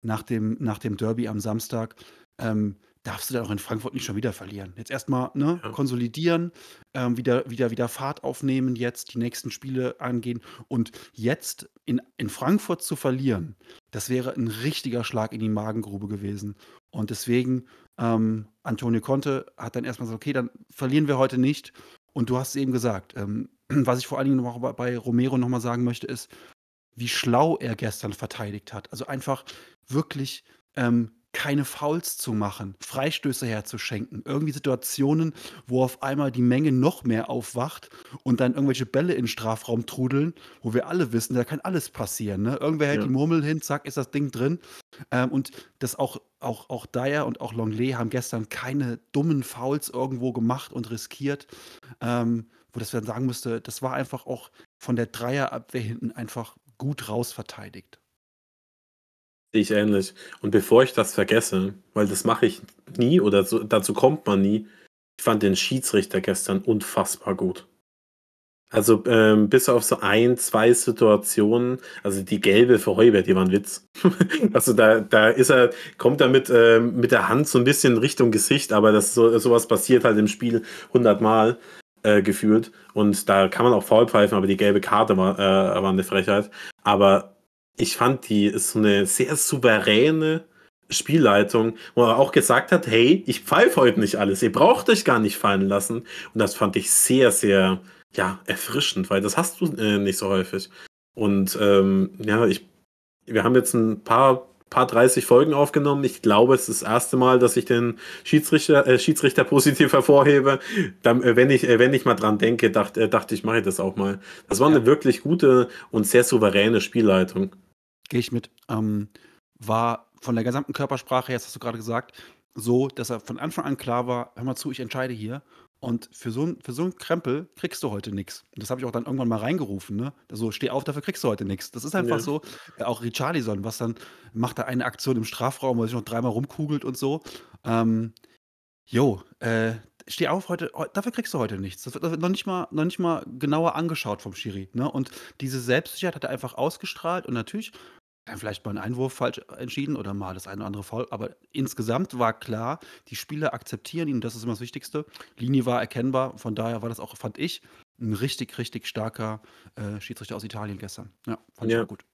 nach dem, nach dem Derby am Samstag, ähm, darfst du dann auch in Frankfurt nicht schon wieder verlieren. Jetzt erstmal ne, ja. konsolidieren, ähm, wieder, wieder, wieder Fahrt aufnehmen, jetzt die nächsten Spiele angehen. Und jetzt in, in Frankfurt zu verlieren, das wäre ein richtiger Schlag in die Magengrube gewesen. Und deswegen, ähm, Antonio Conte hat dann erstmal gesagt, okay, dann verlieren wir heute nicht. Und du hast es eben gesagt. Ähm, was ich vor allen Dingen noch bei Romero nochmal sagen möchte, ist, wie schlau er gestern verteidigt hat. Also einfach wirklich ähm, keine Fouls zu machen, Freistöße herzuschenken, irgendwie Situationen, wo auf einmal die Menge noch mehr aufwacht und dann irgendwelche Bälle in den Strafraum trudeln, wo wir alle wissen, da kann alles passieren. Ne? Irgendwer hält ja. die Murmel hin, zack, ist das Ding drin. Ähm, und das auch, auch, auch Dyer und auch Longley haben gestern keine dummen Fouls irgendwo gemacht und riskiert, ähm, wo das dann sagen müsste, das war einfach auch von der Dreierabwehr hinten einfach gut rausverteidigt. Sehe ich ähnlich. Und bevor ich das vergesse, weil das mache ich nie oder so, dazu kommt man nie, ich fand den Schiedsrichter gestern unfassbar gut. Also ähm, bis auf so ein, zwei Situationen, also die gelbe für Heubert, die war ein Witz. also da, da ist er, kommt er mit, äh, mit der Hand so ein bisschen Richtung Gesicht, aber das so, sowas passiert halt im Spiel hundertmal äh, gefühlt. Und da kann man auch faul pfeifen, aber die gelbe Karte war, äh, war eine Frechheit. Aber ich fand, die ist so eine sehr souveräne Spielleitung, wo er auch gesagt hat, hey, ich pfeife heute nicht alles, ihr braucht euch gar nicht fallen lassen. Und das fand ich sehr, sehr, ja, erfrischend, weil das hast du äh, nicht so häufig. Und ähm, ja, ich, wir haben jetzt ein paar, paar 30 Folgen aufgenommen. Ich glaube, es ist das erste Mal, dass ich den Schiedsrichter, äh, Schiedsrichter positiv hervorhebe. Dann, äh, wenn, ich, äh, wenn ich mal dran denke, dacht, äh, dachte ich, mache ich das auch mal. Das war ja. eine wirklich gute und sehr souveräne Spielleitung. Gehe ich mit. Ähm, war von der gesamten Körpersprache das hast du gerade gesagt, so, dass er von Anfang an klar war, hör mal zu, ich entscheide hier. Und für so, für so einen Krempel kriegst du heute nichts. Und das habe ich auch dann irgendwann mal reingerufen. Ne? Also steh auf, dafür kriegst du heute nichts. Das ist einfach ja. so. Äh, auch Richarlison, was dann macht er eine Aktion im Strafraum, wo er sich noch dreimal rumkugelt und so. Ähm, Jo, äh, steh auf heute, dafür kriegst du heute nichts. Das wird noch nicht mal, noch nicht mal genauer angeschaut vom Schiri. Ne? Und diese Selbstsicherheit hat er einfach ausgestrahlt und natürlich dann vielleicht mal einen Einwurf falsch entschieden oder mal das eine oder andere Foul. Aber insgesamt war klar, die Spieler akzeptieren ihn, das ist immer das Wichtigste. Linie war erkennbar, von daher war das auch, fand ich, ein richtig, richtig starker äh, Schiedsrichter aus Italien gestern. Ja, fand ja. ich gut.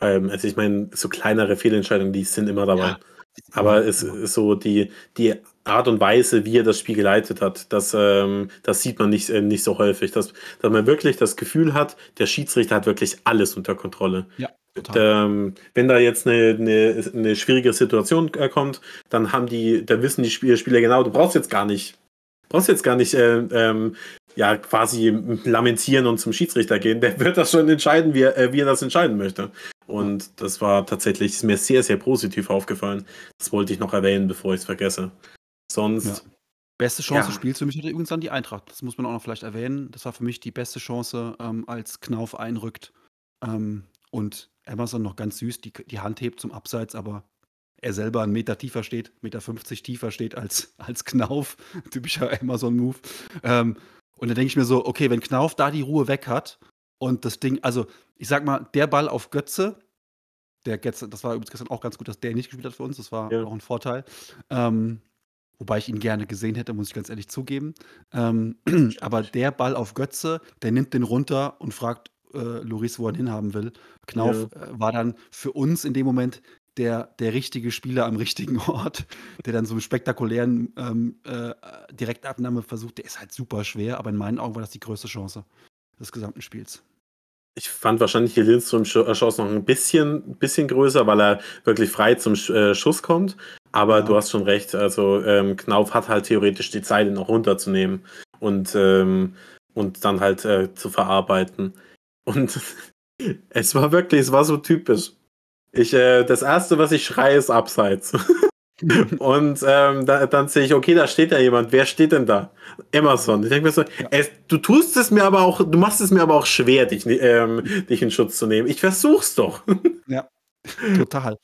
Ähm, also ich meine, so kleinere Fehlentscheidungen, die sind immer dabei. Ja. Aber es ist so die, die Art und Weise, wie er das Spiel geleitet hat, das, ähm, das sieht man nicht, äh, nicht so häufig. Dass, dass man wirklich das Gefühl hat, der Schiedsrichter hat wirklich alles unter Kontrolle. Ja. Ähm, wenn da jetzt eine, eine, eine schwierige Situation äh, kommt, dann haben die, da wissen die Spieler genau, du brauchst jetzt gar nicht, brauchst jetzt gar nicht äh, ähm, ja quasi lamentieren und zum Schiedsrichter gehen. Der wird das schon entscheiden, wie er, äh, wie er das entscheiden möchte. Und das war tatsächlich ist mir sehr, sehr positiv aufgefallen. Das wollte ich noch erwähnen, bevor ich es vergesse. Sonst. Ja. Beste Chance ja. des Spiels für mich hatte übrigens dann die Eintracht. Das muss man auch noch vielleicht erwähnen. Das war für mich die beste Chance, ähm, als Knauf einrückt ähm, und Amazon noch ganz süß die, die Hand hebt zum Abseits, aber er selber einen Meter tiefer steht, Meter 50 tiefer steht als, als Knauf. Typischer Amazon-Move. Ähm, und da denke ich mir so, okay, wenn Knauf da die Ruhe weg hat und das Ding, also ich sag mal, der Ball auf Götze, der Götze, das war übrigens gestern auch ganz gut, dass der nicht gespielt hat für uns, das war ja. auch ein Vorteil. Ähm, wobei ich ihn gerne gesehen hätte, muss ich ganz ehrlich zugeben. Ähm, aber der Ball auf Götze, der nimmt den runter und fragt äh, Loris, wo er ihn hinhaben will. Knauf ja. äh, war dann für uns in dem Moment der, der richtige Spieler am richtigen Ort, der dann so einen spektakulären ähm, äh, Direktabnahme versucht. Der ist halt super schwer, aber in meinen Augen war das die größte Chance des gesamten Spiels. Ich fand wahrscheinlich die Lindström-Chance noch ein bisschen, bisschen größer, weil er wirklich frei zum äh, Schuss kommt. Aber ja. du hast schon recht, also ähm, Knauf hat halt theoretisch die Zeit, ihn noch runterzunehmen und, ähm, und dann halt äh, zu verarbeiten. Und es war wirklich, es war so typisch. Ich, äh, das erste, was ich schreie, ist abseits. und ähm, da, dann sehe ich, okay, da steht ja jemand. Wer steht denn da? Emerson. Ich denke mir so, es, du tust es mir aber auch, du machst es mir aber auch schwer, dich, ähm, dich in Schutz zu nehmen. Ich versuch's doch. ja, total.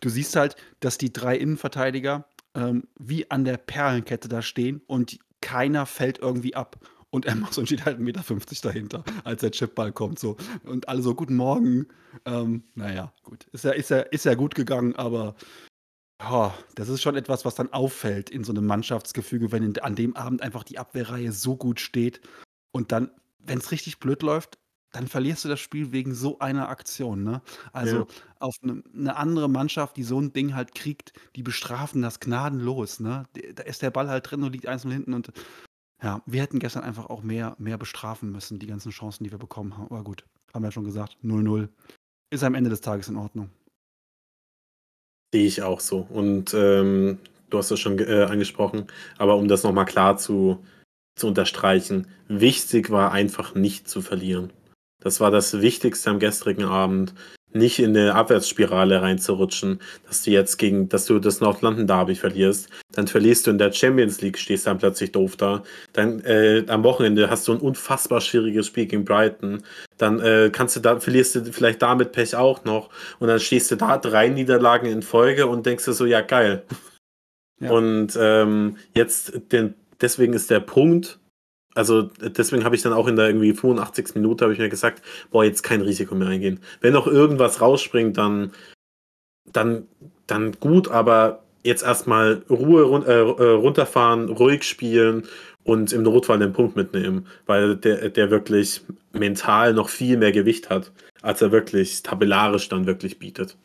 Du siehst halt, dass die drei Innenverteidiger ähm, wie an der Perlenkette da stehen und keiner fällt irgendwie ab. Und Amazon steht halt 1,50 Meter dahinter, als der Chipball kommt. So. Und alle so, guten Morgen. Ähm, naja, gut. Ist ja, ist, ja, ist ja gut gegangen, aber oh, das ist schon etwas, was dann auffällt in so einem Mannschaftsgefüge, wenn in, an dem Abend einfach die Abwehrreihe so gut steht. Und dann, wenn es richtig blöd läuft, dann verlierst du das Spiel wegen so einer Aktion. Ne? Also ja. auf eine, eine, andere Mannschaft, die so ein Ding halt kriegt, die bestrafen das gnadenlos. Ne? Da ist der Ball halt drin und liegt eins hinten und ja, wir hätten gestern einfach auch mehr, mehr bestrafen müssen, die ganzen Chancen, die wir bekommen haben. Aber gut, haben wir ja schon gesagt, 0-0 ist am Ende des Tages in Ordnung. Sehe ich auch so. Und ähm, du hast es schon äh, angesprochen, aber um das nochmal klar zu, zu unterstreichen, wichtig war einfach nicht zu verlieren. Das war das Wichtigste am gestrigen Abend nicht in eine Abwärtsspirale reinzurutschen, dass du jetzt gegen, dass du das North London Derby verlierst, dann verlierst du in der Champions League, stehst dann plötzlich doof da. Dann äh, am Wochenende hast du ein unfassbar schwieriges Spiel gegen Brighton. Dann äh, kannst du da, verlierst du vielleicht damit Pech auch noch und dann stehst du da drei Niederlagen in Folge und denkst du so, ja geil. Ja. Und ähm, jetzt, den, deswegen ist der Punkt, also deswegen habe ich dann auch in der irgendwie 85. Minute habe ich mir gesagt, boah, jetzt kein Risiko mehr eingehen. Wenn noch irgendwas rausspringt, dann, dann, dann gut, aber jetzt erstmal Ruhe run äh, äh, runterfahren, ruhig spielen und im Notfall den Punkt mitnehmen, weil der, der wirklich mental noch viel mehr Gewicht hat, als er wirklich tabellarisch dann wirklich bietet.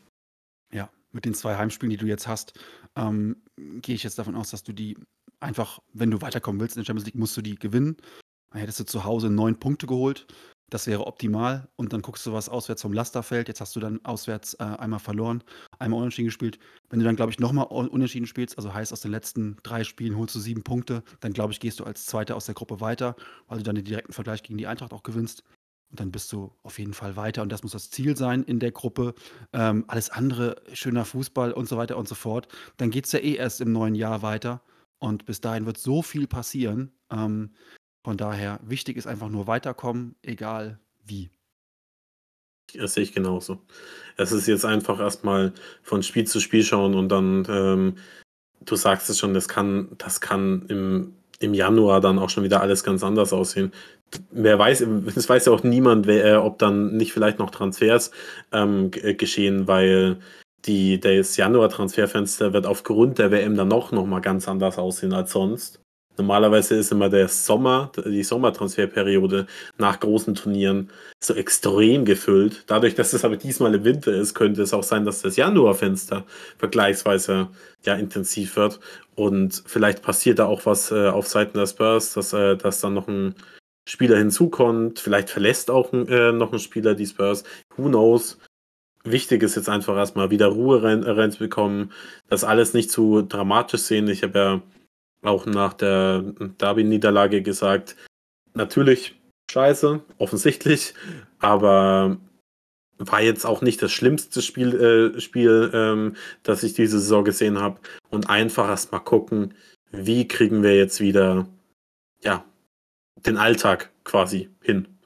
Ja, mit den zwei Heimspielen, die du jetzt hast, ähm, gehe ich jetzt davon aus, dass du die einfach, wenn du weiterkommen willst in der Champions League, musst du die gewinnen. Dann hättest du zu Hause neun Punkte geholt. Das wäre optimal. Und dann guckst du, was auswärts vom Lasterfeld. Jetzt hast du dann auswärts äh, einmal verloren, einmal unentschieden gespielt. Wenn du dann, glaube ich, nochmal unentschieden spielst, also heißt aus den letzten drei Spielen holst du sieben Punkte, dann glaube ich, gehst du als Zweiter aus der Gruppe weiter, weil du dann den direkten Vergleich gegen die Eintracht auch gewinnst. Und dann bist du auf jeden Fall weiter. Und das muss das Ziel sein in der Gruppe. Ähm, alles andere, schöner Fußball und so weiter und so fort. Dann geht es ja eh erst im neuen Jahr weiter. Und bis dahin wird so viel passieren. Ähm, von daher, wichtig ist einfach nur weiterkommen, egal wie. Das sehe ich genauso. Es ist jetzt einfach erstmal von Spiel zu Spiel schauen und dann, ähm, du sagst es schon, das kann, das kann im, im Januar dann auch schon wieder alles ganz anders aussehen. Wer weiß, es weiß ja auch niemand, wer, ob dann nicht vielleicht noch Transfers ähm, äh, geschehen, weil die, das Januar-Transferfenster wird aufgrund der WM dann noch, noch mal ganz anders aussehen als sonst. Normalerweise ist immer der Sommer, die Sommertransferperiode nach großen Turnieren so extrem gefüllt. Dadurch, dass es aber diesmal im Winter ist, könnte es auch sein, dass das Januarfenster vergleichsweise ja intensiv wird. Und vielleicht passiert da auch was äh, auf Seiten der Spurs, dass, äh, dass dann noch ein Spieler hinzukommt. Vielleicht verlässt auch äh, noch ein Spieler die Spurs. Who knows? Wichtig ist jetzt einfach erstmal wieder Ruhe rein, reinzubekommen, das alles nicht zu dramatisch sehen. Ich habe ja auch nach der Derby-Niederlage gesagt, natürlich scheiße, offensichtlich, aber war jetzt auch nicht das schlimmste Spiel, äh, Spiel ähm, das ich diese Saison gesehen habe. Und einfach erst mal gucken, wie kriegen wir jetzt wieder, ja, den Alltag quasi hin.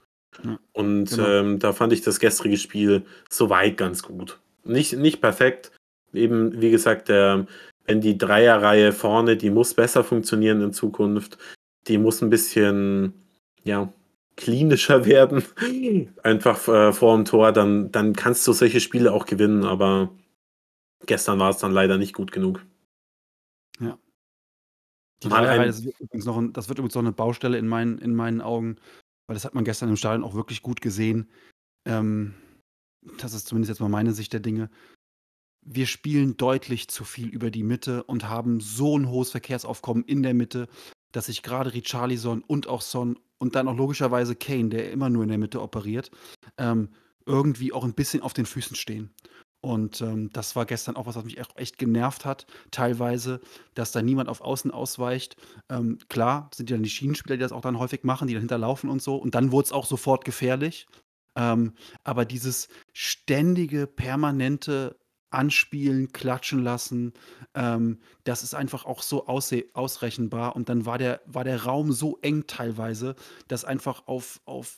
Ja, und genau. ähm, da fand ich das gestrige Spiel soweit ganz gut. Nicht, nicht perfekt. Eben, wie gesagt, der, wenn die Dreierreihe vorne, die muss besser funktionieren in Zukunft. Die muss ein bisschen, ja, klinischer werden. Einfach äh, vor dem Tor, dann, dann kannst du solche Spiele auch gewinnen, aber gestern war es dann leider nicht gut genug. Ja. Die Dreierreihe, das, wird übrigens noch ein, das wird übrigens noch eine Baustelle in meinen, in meinen Augen, weil das hat man gestern im Stadion auch wirklich gut gesehen. Ähm, das ist zumindest jetzt mal meine Sicht der Dinge wir spielen deutlich zu viel über die Mitte und haben so ein hohes Verkehrsaufkommen in der Mitte, dass sich gerade Richarlison und auch Son und dann auch logischerweise Kane, der immer nur in der Mitte operiert, ähm, irgendwie auch ein bisschen auf den Füßen stehen. Und ähm, das war gestern auch was, was mich echt, genervt hat, teilweise, dass da niemand auf Außen ausweicht. Ähm, klar, sind ja dann die Schienenspieler, die das auch dann häufig machen, die dann hinterlaufen und so. Und dann wurde es auch sofort gefährlich. Ähm, aber dieses ständige, permanente anspielen, klatschen lassen. Ähm, das ist einfach auch so ausrechenbar. Und dann war der, war der Raum so eng teilweise, dass einfach auf, auf,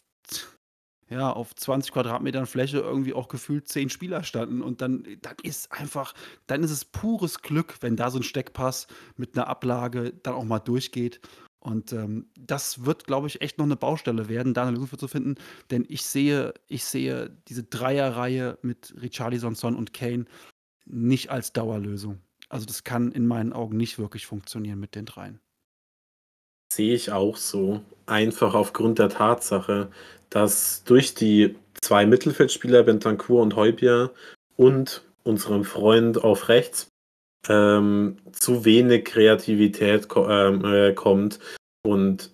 ja, auf 20 Quadratmetern Fläche irgendwie auch gefühlt zehn Spieler standen. Und dann, dann ist einfach, dann ist es pures Glück, wenn da so ein Steckpass mit einer Ablage dann auch mal durchgeht. Und ähm, das wird, glaube ich, echt noch eine Baustelle werden, da eine Lösung für zu finden. Denn ich sehe, ich sehe diese Dreierreihe mit Richarlison, Son und Kane nicht als Dauerlösung. Also das kann in meinen Augen nicht wirklich funktionieren mit den dreien. Sehe ich auch so. Einfach aufgrund der Tatsache, dass durch die zwei Mittelfeldspieler, Bentancur und Heubier und unserem Freund auf rechts, ähm, zu wenig Kreativität ko ähm, äh, kommt und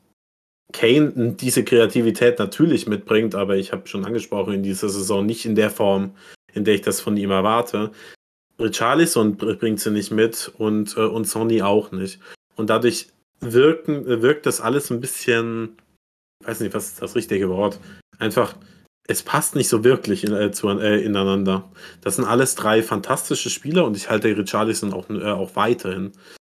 Kane diese Kreativität natürlich mitbringt, aber ich habe schon angesprochen, in dieser Saison nicht in der Form, in der ich das von ihm erwarte. Richarlison bringt sie nicht mit und, äh, und Sony auch nicht. Und dadurch wirken, wirkt das alles ein bisschen, weiß nicht, was ist das richtige Wort, einfach es passt nicht so wirklich in, äh, zu, äh, ineinander. Das sind alles drei fantastische Spieler und ich halte Richarlison auch, äh, auch weiterhin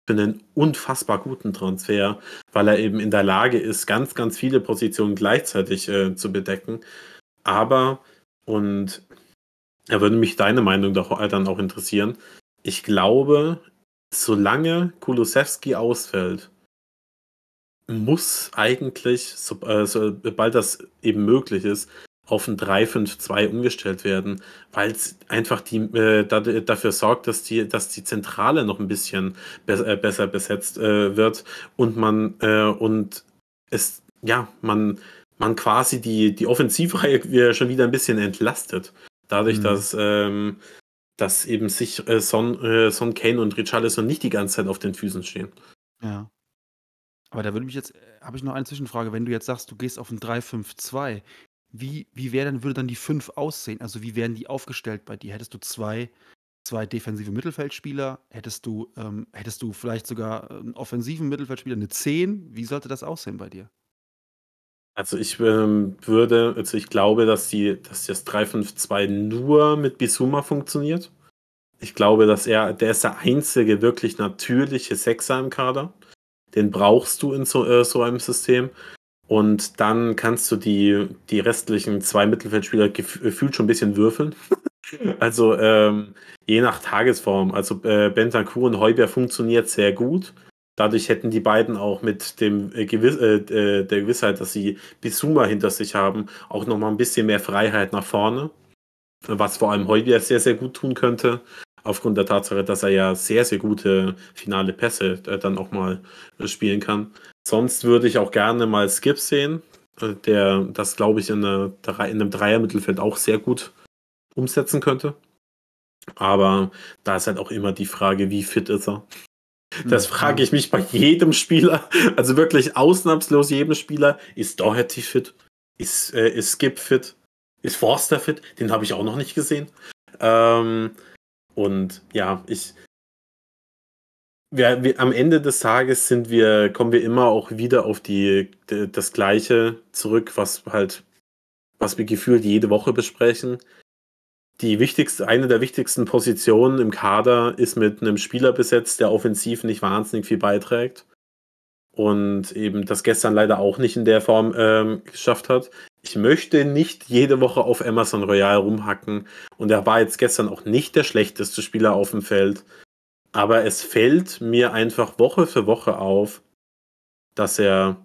für einen unfassbar guten Transfer, weil er eben in der Lage ist, ganz, ganz viele Positionen gleichzeitig äh, zu bedecken. Aber, und da würde mich deine Meinung doch äh, dann auch interessieren, ich glaube, solange Kulusewski ausfällt, muss eigentlich, äh, sobald das eben möglich ist, auf ein 3-5-2 umgestellt werden, weil es einfach die, äh, da, dafür sorgt, dass die, dass die Zentrale noch ein bisschen be äh, besser besetzt äh, wird und man äh, und es, ja, man, man quasi die, die Offensivreihe schon wieder ein bisschen entlastet. Dadurch, mhm. dass, ähm, dass eben sich äh, Son, Son Kane und Richarlison nicht die ganze Zeit auf den Füßen stehen. Ja. Aber da würde mich jetzt, habe ich noch eine Zwischenfrage, wenn du jetzt sagst, du gehst auf ein 3-5-2, wie, wie wäre dann, würde dann die fünf aussehen? Also wie wären die aufgestellt bei dir? Hättest du zwei, zwei defensive Mittelfeldspieler? Hättest du, ähm, hättest du vielleicht sogar einen offensiven Mittelfeldspieler, eine 10? Wie sollte das aussehen bei dir? Also ich ähm, würde, also ich glaube, dass, die, dass das 3-5-2 nur mit Bisuma funktioniert. Ich glaube, dass er, der ist der einzige wirklich natürliche Sechser im Kader. Den brauchst du in so, äh, so einem System. Und dann kannst du die, die restlichen zwei Mittelfeldspieler gefühlt schon ein bisschen würfeln. also ähm, je nach Tagesform. Also äh, Bentancur und Heuber funktioniert sehr gut. Dadurch hätten die beiden auch mit dem äh, Gewiss, äh, äh der Gewissheit, dass sie Bisuma hinter sich haben, auch nochmal ein bisschen mehr Freiheit nach vorne. Was vor allem Heubier sehr, sehr gut tun könnte. Aufgrund der Tatsache, dass er ja sehr, sehr gute finale Pässe äh, dann auch mal äh, spielen kann. Sonst würde ich auch gerne mal Skip sehen, äh, der das, glaube ich, in, eine, in einem Dreier-Mittelfeld auch sehr gut umsetzen könnte. Aber da ist halt auch immer die Frage, wie fit ist er? Das frage ich mich bei jedem Spieler, also wirklich ausnahmslos jedem Spieler. Ist Doherty fit? Ist, äh, ist Skip fit? Ist Forster fit? Den habe ich auch noch nicht gesehen. Ähm, und ja, ich. Wir, wir, am Ende des Tages sind wir, kommen wir immer auch wieder auf die, das Gleiche zurück, was halt, was wir gefühlt jede Woche besprechen die wichtigste, eine der wichtigsten Positionen im Kader ist mit einem Spieler besetzt, der offensiv nicht wahnsinnig viel beiträgt. Und eben das gestern leider auch nicht in der Form ähm, geschafft hat. Ich möchte nicht jede Woche auf Emerson Royal rumhacken. Und er war jetzt gestern auch nicht der schlechteste Spieler auf dem Feld. Aber es fällt mir einfach Woche für Woche auf, dass er,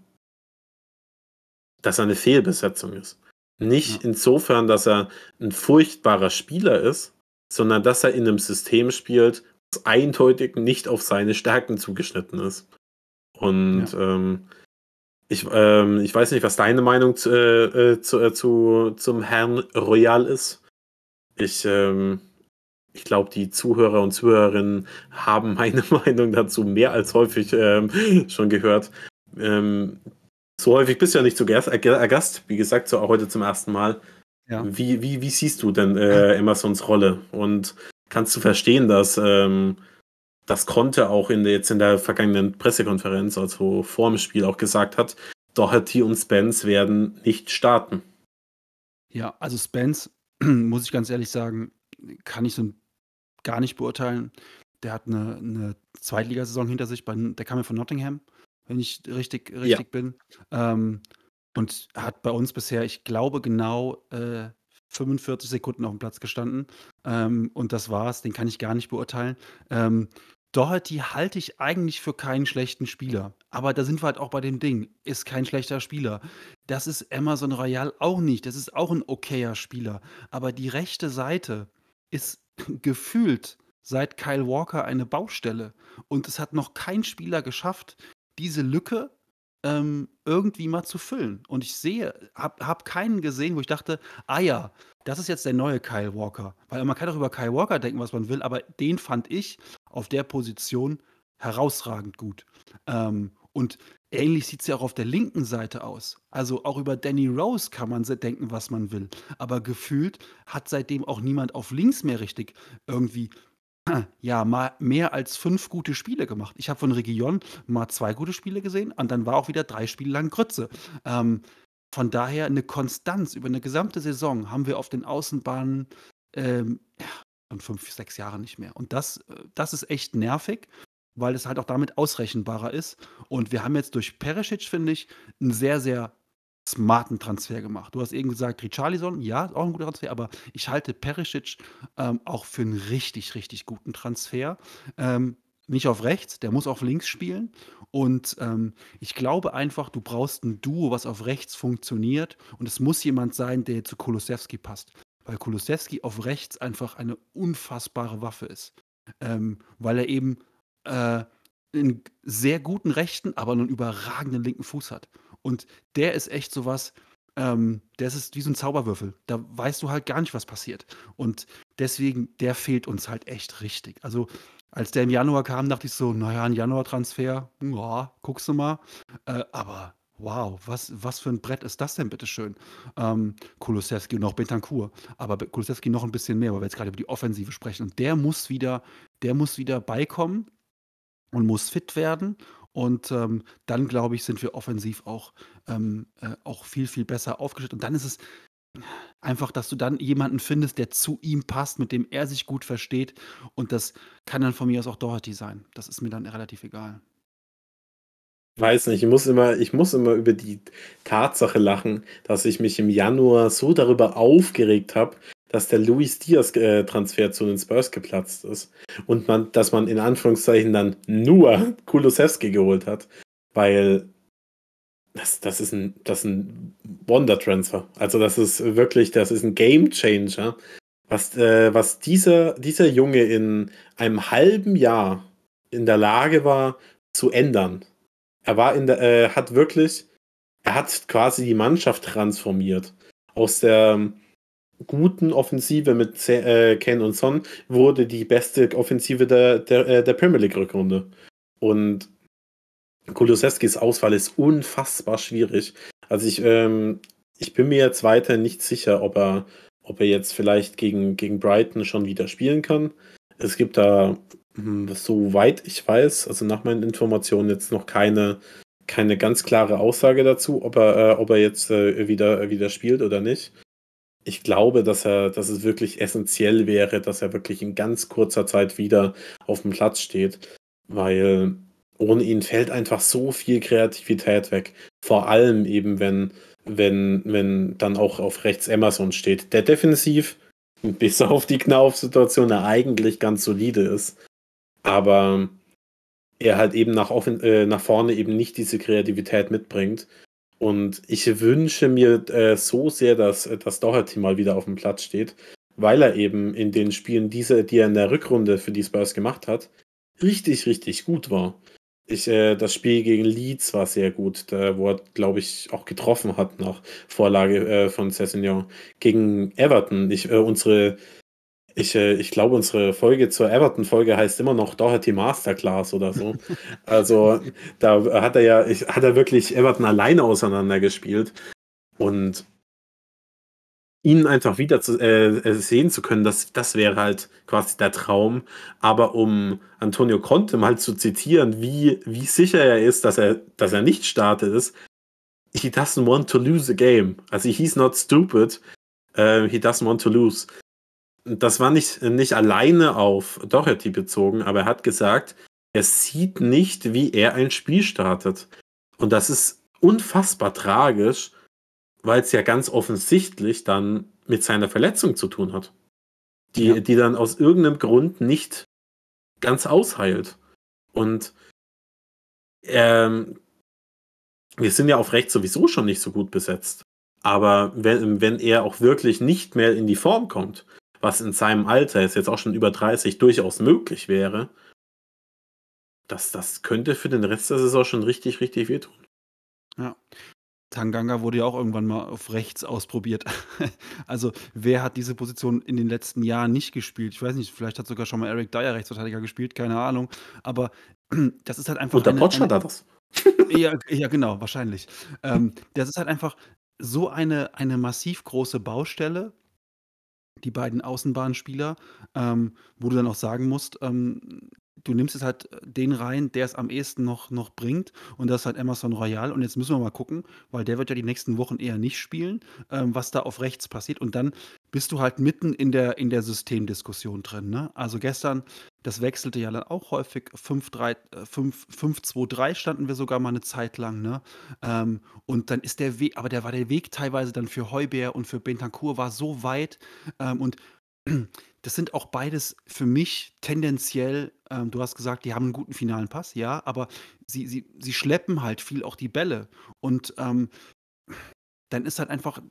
dass er eine Fehlbesetzung ist. Nicht ja. insofern, dass er ein furchtbarer Spieler ist, sondern dass er in einem System spielt, das eindeutig nicht auf seine Stärken zugeschnitten ist. Und ja. ähm, ich, ähm, ich weiß nicht, was deine Meinung zu, äh, äh zu, äh, zu, zum Herrn Royal ist. Ich, ähm, ich glaube, die Zuhörer und Zuhörerinnen haben meine Meinung dazu mehr als häufig ähm, schon gehört. Ähm, so häufig bist du ja nicht zu Gast, äh, Gast wie gesagt, so auch heute zum ersten Mal. Ja. Wie, wie, wie siehst du denn äh, Emersons Rolle? Und kannst du verstehen, dass ähm, das Conte auch in der, jetzt in der vergangenen Pressekonferenz, also vor dem Spiel, auch gesagt hat, Doherty und Spence werden nicht starten? Ja, also Spence, muss ich ganz ehrlich sagen, kann ich so gar nicht beurteilen. Der hat eine, eine Zweitligasaison hinter sich, bei, der kam ja von Nottingham wenn ich richtig, richtig ja. bin. Ähm, und hat bei uns bisher, ich glaube, genau äh, 45 Sekunden auf dem Platz gestanden. Ähm, und das war's, den kann ich gar nicht beurteilen. Ähm, Doherty halte ich eigentlich für keinen schlechten Spieler. Aber da sind wir halt auch bei dem Ding. Ist kein schlechter Spieler. Das ist Amazon Royal auch nicht. Das ist auch ein okayer Spieler. Aber die rechte Seite ist gefühlt seit Kyle Walker eine Baustelle. Und es hat noch kein Spieler geschafft, diese Lücke ähm, irgendwie mal zu füllen. Und ich sehe, habe hab keinen gesehen, wo ich dachte, ah ja, das ist jetzt der neue Kyle Walker. Weil man kann auch über Kyle Walker denken, was man will, aber den fand ich auf der Position herausragend gut. Ähm, und ähnlich sieht es ja auch auf der linken Seite aus. Also auch über Danny Rose kann man denken, was man will. Aber gefühlt hat seitdem auch niemand auf links mehr richtig irgendwie ja, mal mehr als fünf gute Spiele gemacht. Ich habe von Region mal zwei gute Spiele gesehen und dann war auch wieder drei Spiele lang Grütze. Ähm, von daher eine Konstanz über eine gesamte Saison haben wir auf den Außenbahnen ähm, von fünf, sechs Jahren nicht mehr. Und das, äh, das ist echt nervig, weil es halt auch damit ausrechenbarer ist. Und wir haben jetzt durch Perisic, finde ich, einen sehr, sehr smarten Transfer gemacht. Du hast eben gesagt, Richarlison, ja, auch ein guter Transfer, aber ich halte Perisic ähm, auch für einen richtig, richtig guten Transfer. Ähm, nicht auf rechts, der muss auf links spielen. Und ähm, ich glaube einfach, du brauchst ein Duo, was auf rechts funktioniert. Und es muss jemand sein, der zu Kolosewski passt. Weil Kolosewski auf rechts einfach eine unfassbare Waffe ist. Ähm, weil er eben äh, einen sehr guten rechten, aber einen überragenden linken Fuß hat. Und der ist echt so was, ähm, der ist wie so ein Zauberwürfel. Da weißt du halt gar nicht, was passiert. Und deswegen, der fehlt uns halt echt richtig. Also, als der im Januar kam, dachte ich so, naja, ein Januar-Transfer, ja, guckst du mal. Äh, aber wow, was, was für ein Brett ist das denn, bitteschön? Ähm, Kulusewski und auch Betancourt. Aber Kulusewski noch ein bisschen mehr, weil wir jetzt gerade über die Offensive sprechen. Und der muss wieder, der muss wieder beikommen und muss fit werden. Und ähm, dann, glaube ich, sind wir offensiv auch, ähm, äh, auch viel, viel besser aufgestellt. Und dann ist es einfach, dass du dann jemanden findest, der zu ihm passt, mit dem er sich gut versteht. Und das kann dann von mir aus auch Doherty sein. Das ist mir dann relativ egal. Weiß nicht, ich muss immer, ich muss immer über die Tatsache lachen, dass ich mich im Januar so darüber aufgeregt habe, dass der Luis Diaz-Transfer äh, zu den Spurs geplatzt ist und man, dass man in Anführungszeichen dann nur Kulusewski geholt hat, weil das, das ist ein, das ist ein Wonder-Transfer. Also das ist wirklich, das ist ein Game-Changer, was, äh, was dieser, dieser Junge in einem halben Jahr in der Lage war zu ändern. Er war in der, äh, hat wirklich, er hat quasi die Mannschaft transformiert. Aus der guten Offensive mit äh, Ken und Son wurde die beste Offensive der, der, äh, der Premier League-Rückrunde. Und Kulusewskis Auswahl ist unfassbar schwierig. Also ich, ähm, ich bin mir jetzt weiter nicht sicher, ob er, ob er jetzt vielleicht gegen, gegen Brighton schon wieder spielen kann. Es gibt da, soweit ich weiß, also nach meinen Informationen jetzt noch keine, keine ganz klare Aussage dazu, ob er, äh, ob er jetzt äh, wieder, wieder spielt oder nicht. Ich glaube, dass er, dass es wirklich essentiell wäre, dass er wirklich in ganz kurzer Zeit wieder auf dem Platz steht, weil ohne ihn fällt einfach so viel Kreativität weg. Vor allem eben, wenn, wenn, wenn dann auch auf rechts Emerson steht, der defensiv, bis auf die Knauf-Situation, eigentlich ganz solide ist. Aber er halt eben nach, offen, äh, nach vorne eben nicht diese Kreativität mitbringt. Und ich wünsche mir äh, so sehr, dass, dass Doherty mal wieder auf dem Platz steht, weil er eben in den Spielen, diese, die er in der Rückrunde für die Spurs gemacht hat, richtig, richtig gut war. Ich, äh, das Spiel gegen Leeds war sehr gut, da, wo er, glaube ich, auch getroffen hat nach Vorlage äh, von Cessignon. Gegen Everton, ich, äh, unsere, ich, äh, ich glaube, unsere Folge zur Everton-Folge heißt immer noch Doherty Masterclass oder so. also da hat er ja, ich, hat er wirklich Everton alleine auseinandergespielt. Und ihn einfach wieder zu, äh, äh, sehen zu können, das, das wäre halt quasi der Traum. Aber um Antonio Conte mal zu zitieren, wie, wie sicher er ist, dass er, dass er nicht startet, ist, he doesn't want to lose a game. Also he's not stupid, uh, he doesn't want to lose. Das war nicht, nicht alleine auf Doherty bezogen, aber er hat gesagt, er sieht nicht, wie er ein Spiel startet. Und das ist unfassbar tragisch, weil es ja ganz offensichtlich dann mit seiner Verletzung zu tun hat. Die, ja. die dann aus irgendeinem Grund nicht ganz ausheilt. Und ähm, wir sind ja auf rechts sowieso schon nicht so gut besetzt. Aber wenn, wenn er auch wirklich nicht mehr in die Form kommt, was in seinem Alter, ist jetzt auch schon über 30, durchaus möglich wäre, das, das könnte für den Rest der Saison schon richtig, richtig wehtun. Ja. Tanganga wurde ja auch irgendwann mal auf rechts ausprobiert. Also, wer hat diese Position in den letzten Jahren nicht gespielt? Ich weiß nicht, vielleicht hat sogar schon mal Eric Dyer Rechtsverteidiger gespielt, keine Ahnung. Aber das ist halt einfach Und der Potsch hat das. Ja, ja, genau, wahrscheinlich. Ähm, das ist halt einfach so eine eine massiv große Baustelle, die beiden Außenbahnspieler, ähm, wo du dann auch sagen musst, ähm, du nimmst jetzt halt den rein, der es am ehesten noch, noch bringt. Und das ist halt Emerson Royal. Und jetzt müssen wir mal gucken, weil der wird ja die nächsten Wochen eher nicht spielen, ähm, was da auf rechts passiert. Und dann bist du halt mitten in der, in der Systemdiskussion drin. Ne? Also gestern, das wechselte ja dann auch häufig. 5-2-3 äh, standen wir sogar mal eine Zeit lang. Ne? Ähm, und dann ist der Weg, aber der war der Weg teilweise dann für Heuber und für Bentancur war so weit. Ähm, und das sind auch beides für mich tendenziell, ähm, du hast gesagt, die haben einen guten finalen Pass, ja, aber sie, sie, sie schleppen halt viel auch die Bälle. Und ähm, dann ist halt einfach,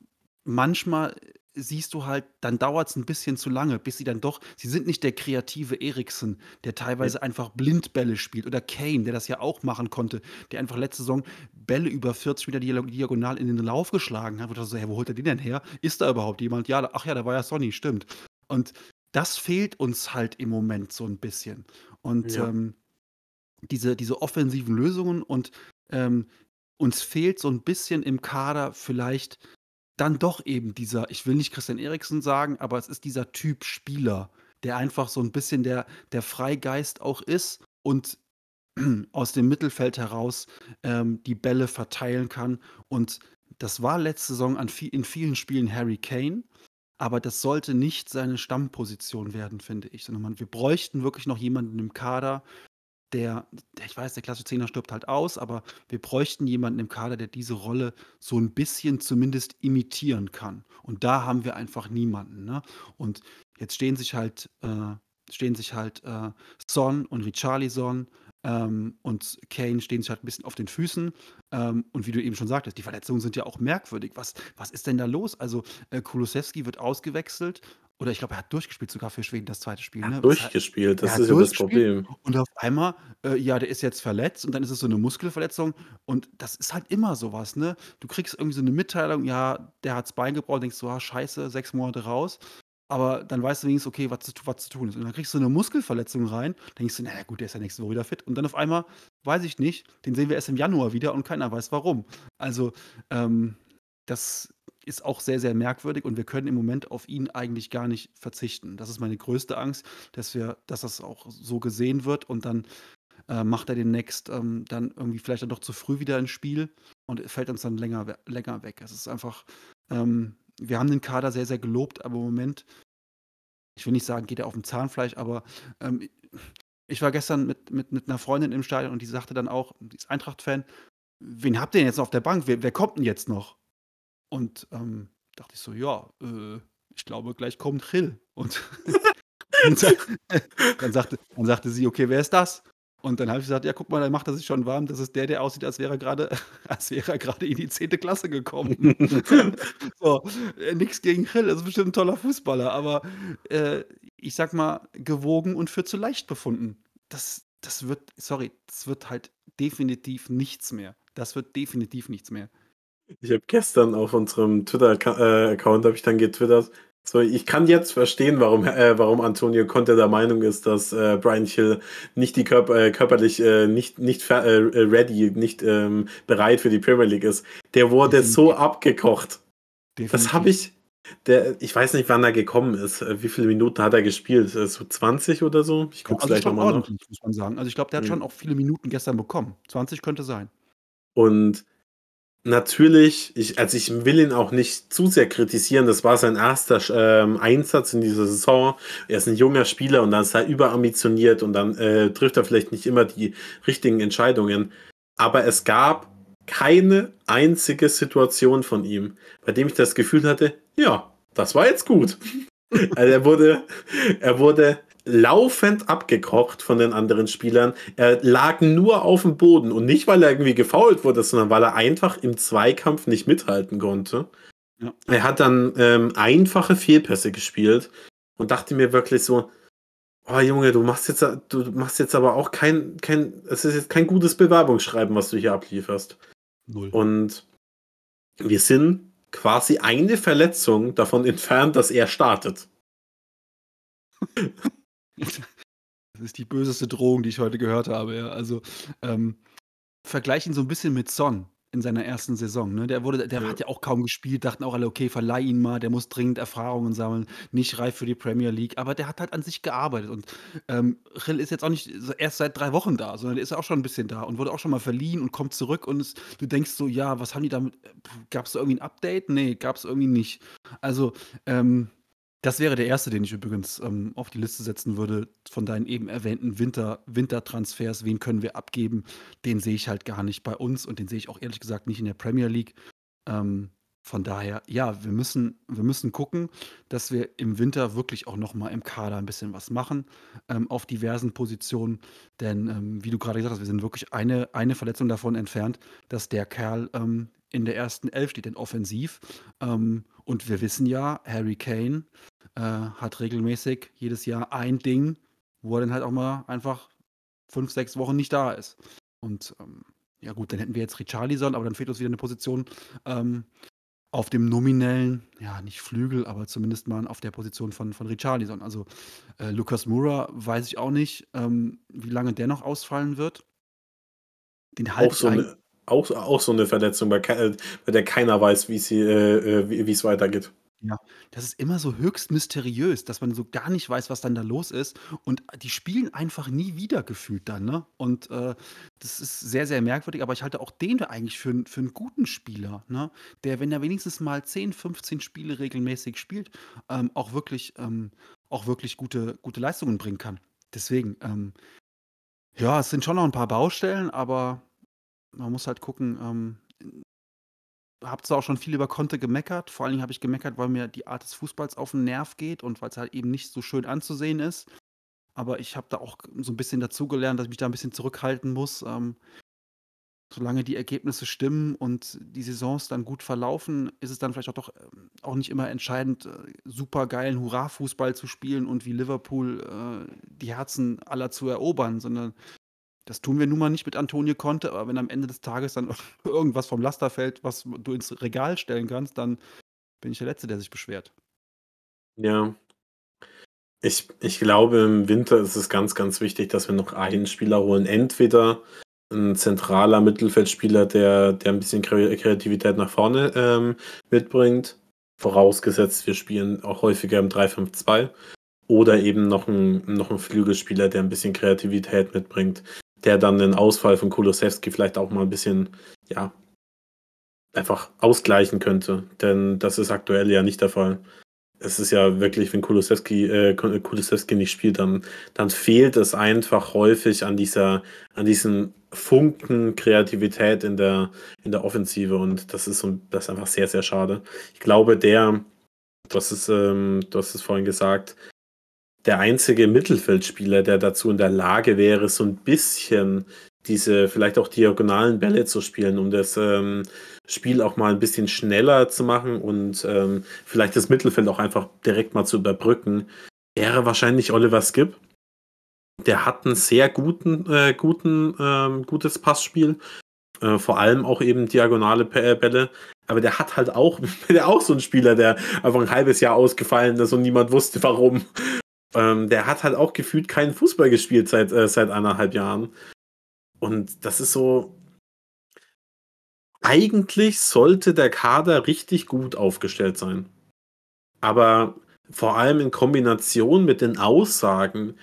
manchmal siehst du halt, dann dauert es ein bisschen zu lange, bis sie dann doch, sie sind nicht der kreative Eriksen, der teilweise ja. einfach Blindbälle spielt, oder Kane, der das ja auch machen konnte, der einfach letzte Saison Bälle über 40 Meter diagonal in den Lauf geschlagen hat. Wo, so, hey, wo holt er den denn her? Ist da überhaupt jemand? Ja, ach ja, da war ja Sonny, stimmt. Und das fehlt uns halt im Moment so ein bisschen. Und ja. ähm, diese, diese offensiven Lösungen und ähm, uns fehlt so ein bisschen im Kader vielleicht dann doch eben dieser, ich will nicht Christian Eriksen sagen, aber es ist dieser Typ Spieler, der einfach so ein bisschen der, der Freigeist auch ist und aus dem Mittelfeld heraus ähm, die Bälle verteilen kann. Und das war letzte Saison an, in vielen Spielen Harry Kane. Aber das sollte nicht seine Stamposition werden, finde ich, sondern man wir bräuchten wirklich noch jemanden im Kader, der, der ich weiß, der klassische Zehner stirbt halt aus, aber wir bräuchten jemanden im Kader, der diese Rolle so ein bisschen zumindest imitieren kann. Und da haben wir einfach niemanden, ne? Und jetzt stehen sich halt, äh, stehen sich halt, äh, Son und Richarlison, ähm, und Kane stehen sich halt ein bisschen auf den Füßen. Ähm, und wie du eben schon sagtest, die Verletzungen sind ja auch merkwürdig. Was was ist denn da los? Also, äh, Kulusewski wird ausgewechselt oder ich glaube, er hat durchgespielt sogar für Schweden das zweite Spiel, Er ne? hat Das durchgespielt, das hat ist ja das Problem. und auf einmal, äh, ja, der ist jetzt verletzt und dann ist es so eine Muskelverletzung und das ist halt immer so was, ne? Du kriegst irgendwie so eine Mitteilung, ja, der hat's Bein gebrochen, denkst du: „Ah, scheiße, 6 Monate raus.“ Aber dann weißt du wenigstens, okay, was zu was zu tun ist. Und dann kriegst du eine Muskelverletzung rein, denkst du: „Na ja gut, der ist ja nächste Woche wieder fit.“ Und dann auf einmal, weiß ich nicht, den sehen wir erst im Januar wieder und keiner weiß warum. Also, ähm, das ist auch sehr, sehr merkwürdig und wir können im Moment auf ihn eigentlich gar nicht verzichten. Das ist meine größte Angst, dass wir dass das auch so gesehen wird und dann, äh, macht er demnächst, ähm, dann irgendwie vielleicht dann doch zu früh wieder ins Spiel und fällt uns dann länger länger weg. Es ist einfach ähm, wir haben den Kader sehr, sehr gelobt, aber im Moment ich will nicht sagen, geht er auf dem Zahnfleisch, aber, ähm, ich war gestern mit mit mit 'ner Freundin im Stadion und die sagte dann auch die ist Eintracht-Fan: „Wen habt ihr denn jetzt noch auf der Bank? Wer wer kommt denn jetzt noch?“ Und, ähm, dachte ich so: „Ja, äh, ich glaube, gleich kommt Gil.“ Und dann sagte dann sagte sie: „Okay, wer ist das?“ Und dann habe ich gesagt: „Ja, guck mal, da macht er sich schon warm. Das ist der, der aussieht, als wäre er grade als wäre er grade in die zehnte Klasse gekommen.“ So, äh, nix gegen Gil, ist bestimmt 'n toller Fußballer, aber, äh, ich sage mal, gewogen und für zu leicht befunden. Das das wird sorry, das wird halt definitiv nichts mehr. Das wird definitiv nichts mehr. Ich habe gestern auf unserem Twitter-Acca äh, habe ich dann getwittert, so: „Ich kann jetzt verstehen, warum äh, warum Antonio Conte der Meinung ist, dass, äh, Bryan Gil nicht die körp äh, körperlich, äh, nicht nicht äh, ready, nicht, ähm, bereit für die Premier League ist. Der wurde so Definitiv. abgekocht.“ Das habe Definitiv. ich der ich weiß nicht, wann er gekommen ist. Äh, wie viele Minuten hat er gespielt? So 20 oder so? Ich Ja, gucke es also gleich noch schon mal nach. ordentlich, muss man sagen. Also, ich glaube, der hat Ja. schon auch viele Minuten gestern bekommen. 20 könnte sein. Und natürlich, ich also, ich will ihn auch nicht zu sehr kritisieren. Das war sein 1. sch ähm, Einsatz in dieser Saison. Er ist 'n junger Spieler und dann ist er überambitioniert und dann, äh, trifft er vielleicht nicht immer die richtigen Entscheidungen. Aber es gab keine einzige Situation von ihm, bei dem ich das Gefühl hatte: „Ja, das war jetzt gut.“ Also, er wurde er wurde laufend abgekocht von den anderen Spielern. Er lag nur aufm Boden und nicht, weil er irgendwie gefoult wurde, sondern weil er einfach im Zweikampf nicht mithalten konnte. Ja. Er hat dann, ähm, einfache Fehlpässe gespielt und dachte mir wirklich so: „Oh Junge, du machst jetzt du machst jetzt aber auch kein kein es ist jetzt kein gutes Bewerbungsschreiben, was du hier ablieferst.“ 0. Und wir sind quasi eine Verletzung davon entfernt, dass er startet. Das ist die böseste Drohung, die ich heute gehört habe, ja. Also, ähm, vergleich ihn so 'n bisschen mit Son in seiner ersten Saison, ne? Der wurde der Ja. hat ja auch kaum gespielt, dachten auch alle: „Okay, verleih ihn mal, der muss dringend Erfahrungen sammeln, nicht reif für die Premier League.“ Aber der hat halt an sich gearbeitet und, ähm, Gil ist jetzt auch nicht erst seit 3 Wochen da, sondern der ist auch schon 'n bisschen da und wurde auch schon mal verliehen und kommt zurück und es du denkst so: „Ja, was haben die damit äh, gab's da irgendwie 'n Update?“ Ne, gab's irgendwie nicht. Also, ähm, das wäre der erste, den ich übrigens, ähm, auf die Liste setzen würde von deinen eben erwähnten Winter Wintertransfers. Wen können wir abgeben? Den sehe ich halt gar nicht bei uns und den sehe ich auch ehrlich gesagt nicht in der Premier League. Ähm, von daher, ja, wir müssen wir müssen gucken, dass wir im Winter wirklich auch noch mal im Kader 'n bisschen was machen, ähm, auf diversen Positionen. Denn, ähm, wie du grade gesagt hast, wir sind wirklich eine eine Verletzung davon entfernt, dass der Kerl, ähm, in der ersten Elf steht, denn offensiv. Ähm, und wir wissen ja, Harry Kane, äh, hat regelmäßig jedes Jahr ein Ding, wo er dann halt auch mal einfach 5, 6 Wochen nicht da ist. Und, ähm, ja gut, dann hätten wir jetzt Richarlison, aber dann fehlt uns wieder 'ne Position, ähm, auf dem nominellen, ja, nicht Flügel, aber zumindest mal auf der Position von von Richarlison. Also, äh, Lucas Moura weiß ich auch nicht, ähm, wie lange der noch ausfallen wird. Den halte ich so 'ne auch auch so 'ne Verletzung, bei kei äh, bei der keiner weiß, wie äh, äh, wie's weitergeht. Ja, das ist immer so höchst mysteriös, dass man so gar nicht weiß, was dann da los ist. Und die spielen einfach nie wieder gefühlt dann, ne? Und, äh, das ist sehr, sehr merkwürdig, aber ich halte auch den eigentlich für für 'n guten Spieler, ne? Der, wenn er wenigstens mal 10, 15 Spiele regelmäßig spielt, ähm, auch wirklich ähm, auch wirklich gute gute Leistungen bringen kann. Deswegen, ähm Ja, es sind schon noch ein paar Baustellen, aber man muss halt gucken, ähm habe zwar auch schon viel über Conte gemeckert, vor allen Dingen habe ich gemeckert, weil mir die Art des Fußballs auf den Nerv geht und weil es halt eben nicht so schön anzusehen ist. Aber ich habe da auch so ein bisschen dazugelernt, dass ich mich da ein bisschen zurückhalten muss. Ähm, solange die Ergebnisse stimmen und die Saisons dann gut verlaufen, ist es dann vielleicht auch doch ähm, auch nicht immer entscheidend, äh, geilen Hurra-Fußball zu spielen und wie Liverpool äh, die Herzen aller zu erobern, sondern das tun wir nun mal nicht mit Antonio Conte, aber wenn am Ende des Tages dann irgendwas vom Laster fällt, was du ins Regal stellen kannst, dann bin ich der Letzte, der sich beschwert. Ja. Ich, ich glaube, im Winter ist es ganz, ganz wichtig, dass wir noch einen Spieler holen. Entweder ein zentraler Mittelfeldspieler, der, der ein bisschen Kreativität nach vorne ähm, mitbringt. Vorausgesetzt, wir spielen auch häufiger im 3-5-2. Oder eben noch ein, noch ein Flügelspieler, der ein bisschen Kreativität mitbringt der dann den Ausfall von Kulosewski vielleicht auch mal ein bisschen, ja, einfach ausgleichen könnte. Denn das ist aktuell ja nicht der Fall. Es ist ja wirklich, wenn Kulusewski, äh, Kulusewski nicht spielt, dann, dann fehlt es einfach häufig an dieser, an diesen Funken Kreativität in der, in der Offensive und das ist, das ist einfach sehr, sehr schade. Ich glaube, der, hast es, ähm, du hast es vorhin gesagt, der einzige Mittelfeldspieler, der dazu in der Lage wäre, so ein bisschen diese vielleicht auch diagonalen Bälle zu spielen, um das ähm, Spiel auch mal ein bisschen schneller zu machen und ähm, vielleicht das Mittelfeld auch einfach direkt mal zu überbrücken, wäre wahrscheinlich Oliver Skip. Der hat ein sehr guten, äh, guten, ähm, gutes Passspiel, äh, vor allem auch eben diagonale äh, Bälle. Aber der hat halt auch, der auch so ein Spieler, der einfach ein halbes Jahr ausgefallen ist und niemand wusste warum. Ähm, der hat halt auch gefühlt keinen Fußball gespielt seit, äh, seit anderthalb Jahren. Und das ist so. Eigentlich sollte der Kader richtig gut aufgestellt sein. Aber vor allem in Kombination mit den Aussagen,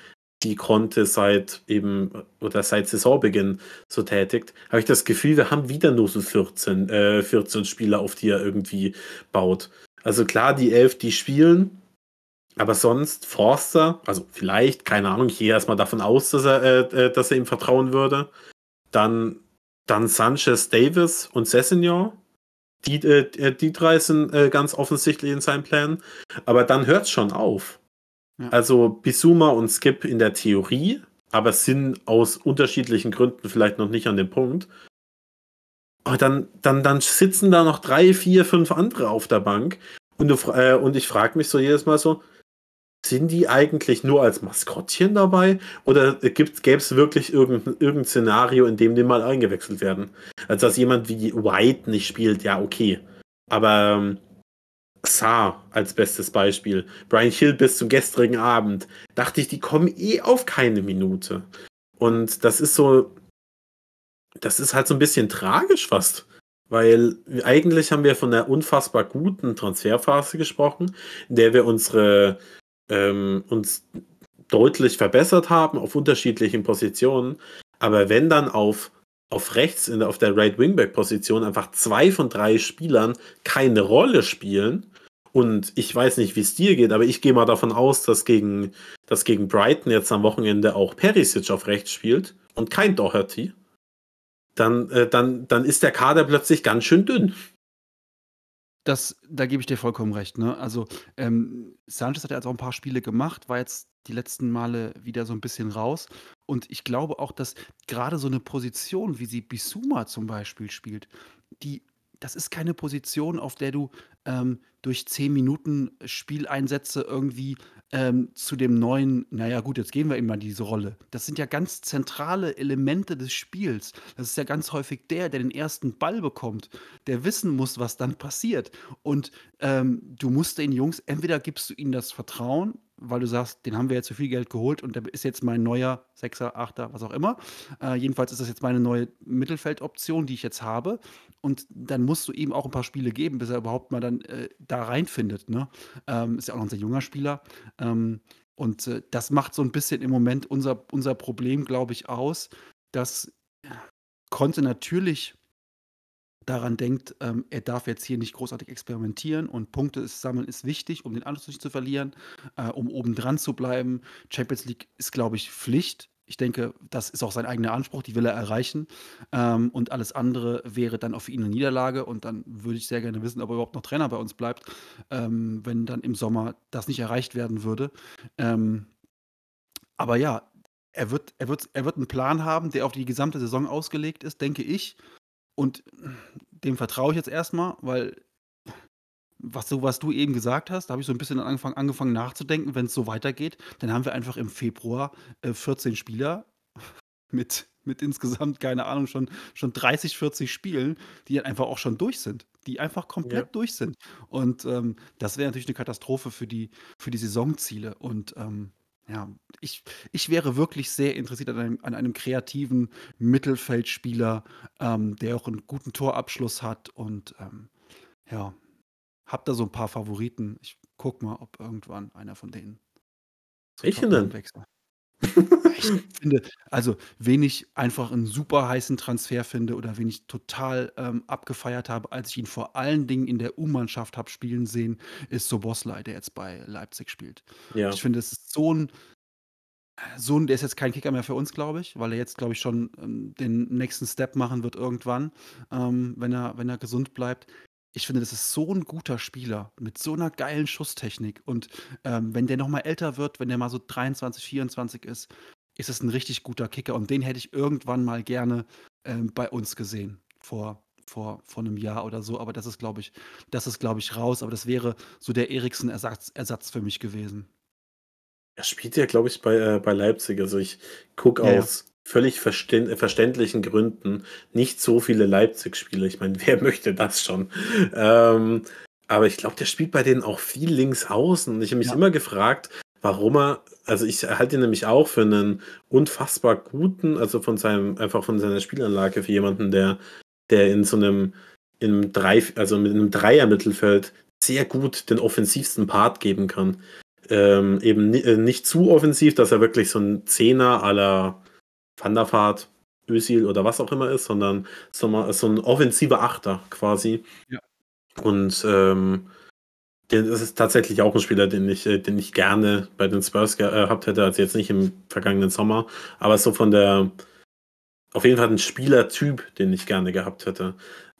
die Conte seit eben oder seit Saisonbeginn so tätigt, habe ich das Gefühl, wir haben wieder nur so 14, äh, 14 Spieler, auf die er irgendwie baut. Also klar, die elf, die spielen, aber sonst Forster, also vielleicht, keine Ahnung, ich gehe erstmal davon aus, dass er, äh, äh, dass er ihm vertrauen würde. Dann, dann Sanchez, Davis und Sessignon. Die, äh, äh, die drei sind äh, ganz offensichtlich in seinem Plan. Aber dann hört es schon auf. Ja. Also Bisuma und Skip in der Theorie, aber sind aus unterschiedlichen Gründen vielleicht noch nicht an dem Punkt. Aber dann, dann, dann sitzen da noch drei, vier, fünf andere auf der Bank. Und, du, äh, und ich frage mich so jedes Mal so, sind die eigentlich nur als Maskottchen dabei? Oder gäbe es wirklich irgendein, irgendein Szenario, in dem die mal eingewechselt werden? Also, dass jemand wie White nicht spielt, ja, okay. Aber ähm, Saar als bestes Beispiel. Brian Hill bis zum gestrigen Abend. Dachte ich, die kommen eh auf keine Minute. Und das ist so. Das ist halt so ein bisschen tragisch fast. Weil eigentlich haben wir von einer unfassbar guten Transferphase gesprochen, in der wir unsere ähm, uns deutlich verbessert haben auf unterschiedlichen Positionen. Aber wenn dann auf, auf rechts, in, auf der Right Wingback Position einfach zwei von drei Spielern keine Rolle spielen, und ich weiß nicht, wie es dir geht, aber ich gehe mal davon aus, dass gegen, dass gegen Brighton jetzt am Wochenende auch Perisic auf rechts spielt und kein Doherty, dann, äh, dann, dann ist der Kader plötzlich ganz schön dünn. Das da gebe ich dir vollkommen recht, ne? Also, ähm, Sanchez hat ja jetzt auch ein paar Spiele gemacht, war jetzt die letzten Male wieder so ein bisschen raus. Und ich glaube auch, dass gerade so eine Position, wie sie Bissouma zum Beispiel spielt, die das ist keine Position, auf der du, ähm, durch 10 Minuten Spieleinsätze irgendwie, ähm, zu dem neuen naja gut, jetzt gehen wir ihm mal diese Rolle. Das sind ja ganz zentrale Elemente des Spiels. Das ist ja ganz häufig der, der den ersten Ball bekommt, der wissen muss, was dann passiert. Und, ähm, du musst den Jungs entweder gibst du ihnen das Vertrauen weil du sagst, den haben wir jetzt für viel Geld geholt und der ist jetzt mein neuer Sechser, Achter, was auch immer. Äh, jedenfalls ist das jetzt meine neue Mittelfeldoption, die ich jetzt habe. Und dann musst du ihm auch ein paar Spiele geben, bis er überhaupt mal dann äh, da reinfindet. Ne? Ähm, ist ja auch noch ein sehr junger Spieler. Ähm, und äh, das macht so ein bisschen im Moment unser, unser Problem, glaube ich, aus, dass konnte natürlich daran denkt, ähm, er darf jetzt hier nicht großartig experimentieren und Punkte sammeln ist wichtig, um den Anschluss nicht zu verlieren, äh, um oben dran zu bleiben. Champions League ist, glaube ich, Pflicht. Ich denke, das ist auch sein eigener Anspruch, die will er erreichen. Ähm, und alles andere wäre dann für ihn eine Niederlage. Und dann würde ich sehr gerne wissen, ob er überhaupt noch Trainer bei uns bleibt, ähm, wenn dann im Sommer das nicht erreicht werden würde. Ähm, aber ja, er wird, er, wird, er wird einen Plan haben, der auf die gesamte Saison ausgelegt ist, denke ich. Und dem vertraue ich jetzt erstmal, weil was du, was du eben gesagt hast, da habe ich so ein bisschen angefangen, angefangen nachzudenken, wenn es so weitergeht, dann haben wir einfach im Februar äh, 14 Spieler mit, mit insgesamt, keine Ahnung, schon, schon 30, 40 Spielen, die dann einfach auch schon durch sind, die einfach komplett ja. durch sind. Und ähm, das wäre natürlich eine Katastrophe für die, für die Saisonziele. Und ähm, ja, ich, ich wäre wirklich sehr interessiert an einem, an einem kreativen Mittelfeldspieler, ähm, der auch einen guten Torabschluss hat und ähm, ja, hab da so ein paar Favoriten. Ich guck mal, ob irgendwann einer von denen Welchen denn? wechselt. Ich finde, also, wen ich einfach einen super heißen Transfer finde oder wen ich total, ähm, abgefeiert habe, als ich ihn vor allen Dingen in der U-Mannschaft habe spielen sehen, ist Szoboszlai, der jetzt bei Leipzig spielt. Ja. Ich finde, es ist so ein so 'n der ist jetzt kein Kicker mehr für uns, glaube ich, weil er jetzt, glaube ich, schon, ähm, den nächsten Step machen wird irgendwann, ähm, wenn er wenn er gesund bleibt ich finde, das ist so ein guter Spieler mit so einer geilen Schusstechnik. Und ähm, wenn der noch mal älter wird, wenn der mal so 23, 24 ist, ist es ein richtig guter Kicker. Und den hätte ich irgendwann mal gerne ähm, bei uns gesehen, vor, vor, vor einem Jahr oder so. Aber das ist, glaube ich, das ist, glaube ich, raus. Aber das wäre so der Eriksen-Ersatz Ersatz für mich gewesen. Er spielt ja, glaube ich, bei, äh, bei Leipzig. Also ich gucke ja, aus völlig verständ verständlichen Gründen nicht so viele Leipzig-Spiele. Ich meine, wer möchte das schon? Ähm, aber ich glaube, der spielt bei denen auch viel links außen. Und ich habe mich ja. immer gefragt, warum er, also ich halte ihn nämlich auch für einen unfassbar guten, also von seinem, einfach von seiner Spielanlage für jemanden, der, der in so einem, in einem Drei, also mit einem Dreier-Mittelfeld sehr gut den offensivsten Part geben kann. Ähm, eben äh, nicht zu offensiv, dass er wirklich so ein Zehner aller Van der Vaart, Özil oder was auch immer ist, sondern so, ein offensiver Achter quasi. Ja. Und ähm, das ist tatsächlich auch ein Spieler, den ich, äh, den ich gerne bei den Spurs gehabt hätte, also jetzt nicht im vergangenen Sommer, aber so von der, auf jeden Fall ein Spielertyp, den ich gerne gehabt hätte.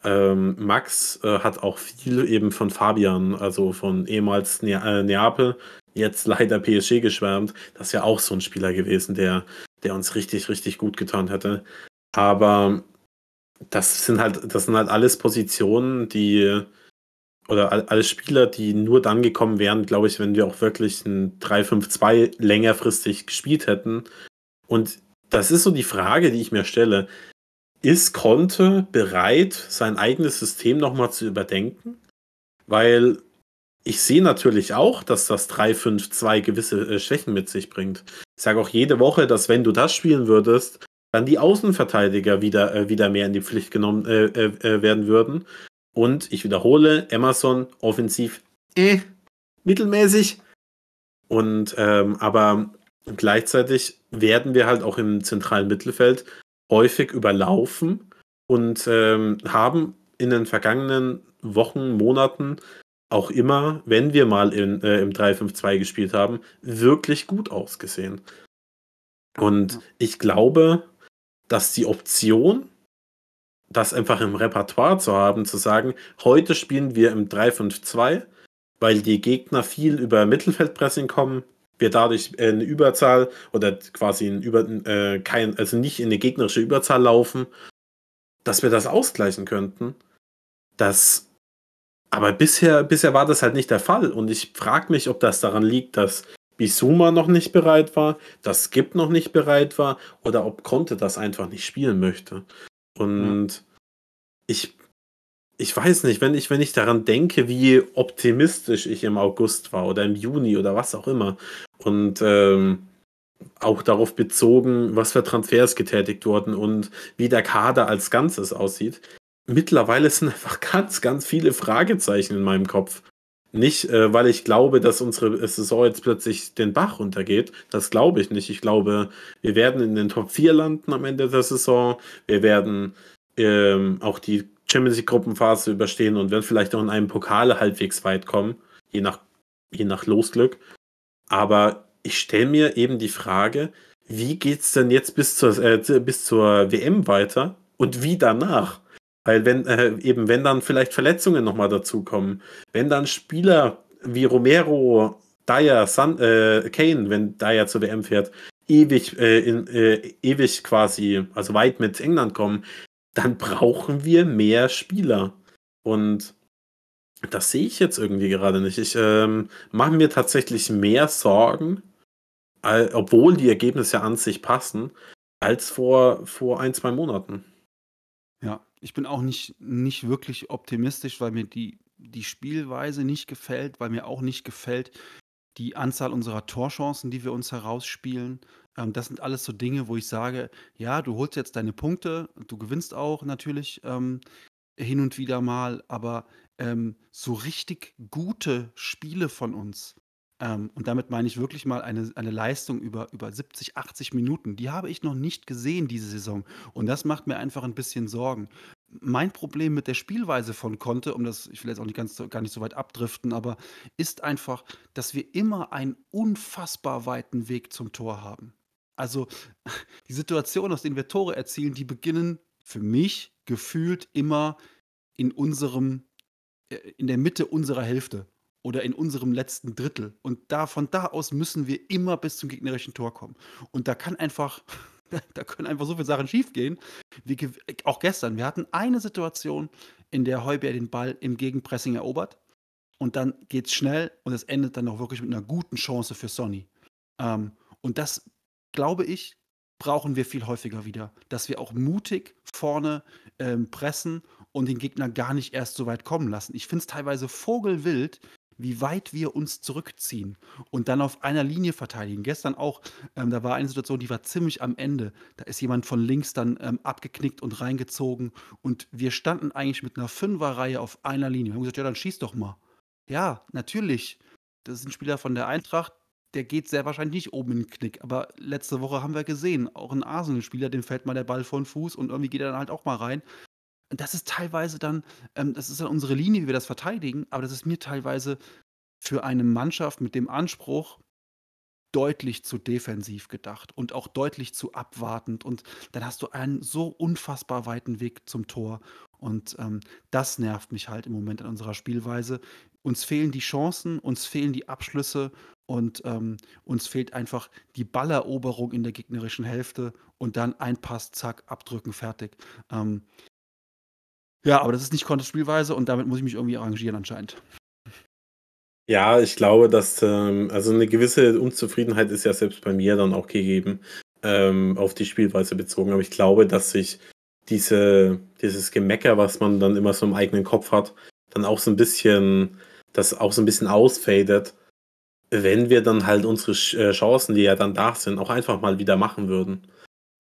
Ähm, Max äh, hat auch viel eben von Fabian, also von ehemals ne äh, Neapel, jetzt leider PSG geschwärmt. Das wäre auch so ein Spieler gewesen, der der uns richtig, richtig gut getan hätte. Aber das sind halt, das sind halt alles Positionen, die oder alle Spieler, die nur dann gekommen wären, glaube ich, wenn wir auch wirklich ein 3-5-2 längerfristig gespielt hätten. Und das ist so die Frage, die ich mir stelle. Ist Conte bereit, sein eigenes System nochmal zu überdenken? Weil ich sehe natürlich auch, dass das 3-5-2 gewisse äh, Schwächen mit sich bringt. Ich sage auch jede Woche, dass wenn du das spielen würdest, dann die Außenverteidiger wieder, äh, wieder mehr in die Pflicht genommen äh, äh, äh werden würden. Und ich wiederhole, Emerson offensiv äh, mittelmäßig. Und ähm, aber gleichzeitig werden wir halt auch im zentralen Mittelfeld häufig überlaufen und ähm, haben in den vergangenen Wochen, Monaten auch immer, wenn wir mal in, äh, im 3-5-2 gespielt haben, wirklich gut ausgesehen. Und ich glaube, dass die Option, das einfach im Repertoire zu haben, zu sagen, heute spielen wir im 3-5-2, weil die Gegner viel über Mittelfeldpressing kommen, wir dadurch eine Überzahl oder quasi ein über, äh, kein, also nicht in eine gegnerische Überzahl laufen, dass wir das ausgleichen könnten. Das aber bisher, bisher war das halt nicht der Fall. Und ich frage mich, ob das daran liegt, dass Bisuma noch nicht bereit war, dass Skip noch nicht bereit war oder ob Conte das einfach nicht spielen möchte. Und ja. ich, ich weiß nicht, wenn ich, wenn ich daran denke, wie optimistisch ich im August war oder im Juni oder was auch immer und ähm, auch darauf bezogen, was für Transfers getätigt wurden und wie der Kader als Ganzes aussieht, mittlerweile sind einfach ganz, ganz viele Fragezeichen in meinem Kopf. Nicht, äh, weil ich glaube, dass unsere Saison jetzt plötzlich den Bach runtergeht. Das glaube ich nicht. Ich glaube, wir werden in den Top 4 landen am Ende der Saison. Wir werden ähm, auch die Champions League Gruppenphase überstehen und werden vielleicht auch in einem Pokal halbwegs weit kommen, je nach, je nach Losglück. Aber ich stelle mir eben die Frage, wie geht's denn jetzt bis zur, äh, bis zur WM weiter und wie danach? Weil wenn äh, eben, wenn dann vielleicht Verletzungen nochmal dazukommen, wenn dann Spieler wie Romero, Dyer, Sun, äh, Kane, wenn Dyer zur WM fährt, ewig, äh, in, äh, ewig quasi, also weit mit England kommen, dann brauchen wir mehr Spieler. Und das sehe ich jetzt irgendwie gerade nicht. Ich ähm, mache mir tatsächlich mehr Sorgen, obwohl die Ergebnisse an sich passen, als vor, vor ein, zwei Monaten. Ich bin auch nicht, nicht wirklich optimistisch, weil mir die, die Spielweise nicht gefällt, weil mir auch nicht gefällt die Anzahl unserer Torchancen, die wir uns herausspielen. Ähm, das sind alles so Dinge, wo ich sage, ja, du holst jetzt deine Punkte, du gewinnst auch natürlich ähm, hin und wieder mal, aber ähm, so richtig gute Spiele von uns, ähm, und damit meine ich wirklich mal eine, eine Leistung über, über 70, 80 Minuten. Die habe ich noch nicht gesehen diese Saison. Und das macht mir einfach ein bisschen Sorgen. Mein Problem mit der Spielweise von Conte, um das, ich will jetzt auch nicht ganz, gar nicht so weit abdriften, aber ist einfach, dass wir immer einen unfassbar weiten Weg zum Tor haben. Also die Situationen, aus denen wir Tore erzielen, die beginnen für mich gefühlt immer in unserem, äh, in der Mitte unserer Hälfte oder in unserem letzten Drittel. Und da, von da aus müssen wir immer bis zum gegnerischen Tor kommen. Und da kann einfach, da können einfach so viele Sachen schiefgehen. Wie auch gestern. Wir hatten eine Situation, in der Heuber den Ball im Gegenpressing erobert. Und dann geht es schnell und es endet dann auch wirklich mit einer guten Chance für Sonny. Ähm, und das, glaube ich, brauchen wir viel häufiger wieder. Dass wir auch mutig vorne ähm, pressen und den Gegner gar nicht erst so weit kommen lassen. Ich finde es teilweise vogelwild, wie weit wir uns zurückziehen und dann auf einer Linie verteidigen. Gestern auch, ähm, da war eine Situation, die war ziemlich am Ende. Da ist jemand von links dann ähm, abgeknickt und reingezogen und wir standen eigentlich mit einer Fünferreihe auf einer Linie. Wir haben gesagt, ja, dann schieß doch mal. Ja, natürlich. Das ist ein Spieler von der Eintracht, der geht sehr wahrscheinlich nicht oben in den Knick. Aber letzte Woche haben wir gesehen, auch ein Arsenal-Spieler, dem fällt mal der Ball vor den Fuß und irgendwie geht er dann halt auch mal rein das ist teilweise dann, ähm, das ist dann unsere Linie, wie wir das verteidigen, aber das ist mir teilweise für eine Mannschaft mit dem Anspruch deutlich zu defensiv gedacht und auch deutlich zu abwartend. Und dann hast du einen so unfassbar weiten Weg zum Tor. Und ähm, das nervt mich halt im Moment in unserer Spielweise. Uns fehlen die Chancen, uns fehlen die Abschlüsse und ähm, uns fehlt einfach die Balleroberung in der gegnerischen Hälfte und dann ein Pass, zack, abdrücken, fertig. Ähm, ja, aber das ist nicht Contes Spielweise und damit muss ich mich irgendwie arrangieren anscheinend. Ja, ich glaube, dass ähm, also eine gewisse Unzufriedenheit ist ja selbst bei mir dann auch gegeben, ähm, auf die Spielweise bezogen. Aber ich glaube, dass sich diese, dieses Gemecker, was man dann immer so im eigenen Kopf hat, dann auch so ein bisschen, das auch so ein bisschen ausfadet, wenn wir dann halt unsere äh, Chancen, die ja dann da sind, auch einfach mal wieder machen würden.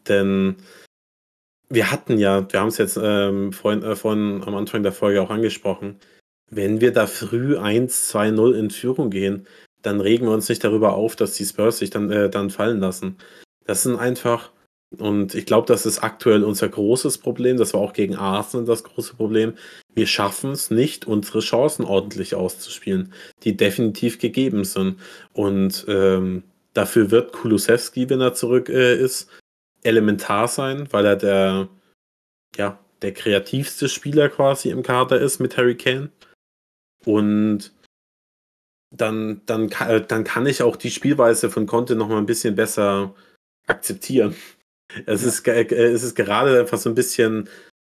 Denn wir hatten ja, wir haben es jetzt ähm, vorhin, äh, vorhin am Anfang der Folge auch angesprochen, wenn wir da früh 1-2-0 in Führung gehen, dann regen wir uns nicht darüber auf, dass die Spurs sich dann, äh, dann fallen lassen. Das sind einfach, und ich glaube, das ist aktuell unser großes Problem, das war auch gegen Arsenal das große Problem, wir schaffen es nicht, unsere Chancen ordentlich auszuspielen, die definitiv gegeben sind. Und ähm, dafür wird Kulusewski, wenn er zurück äh, ist, elementar sein, weil er der, ja, der kreativste Spieler quasi im Kader ist mit Harry Kane. Und dann, dann, dann kann ich auch die Spielweise von Conte noch mal ein bisschen besser akzeptieren. Es, ja. ist, es ist gerade einfach so ein bisschen,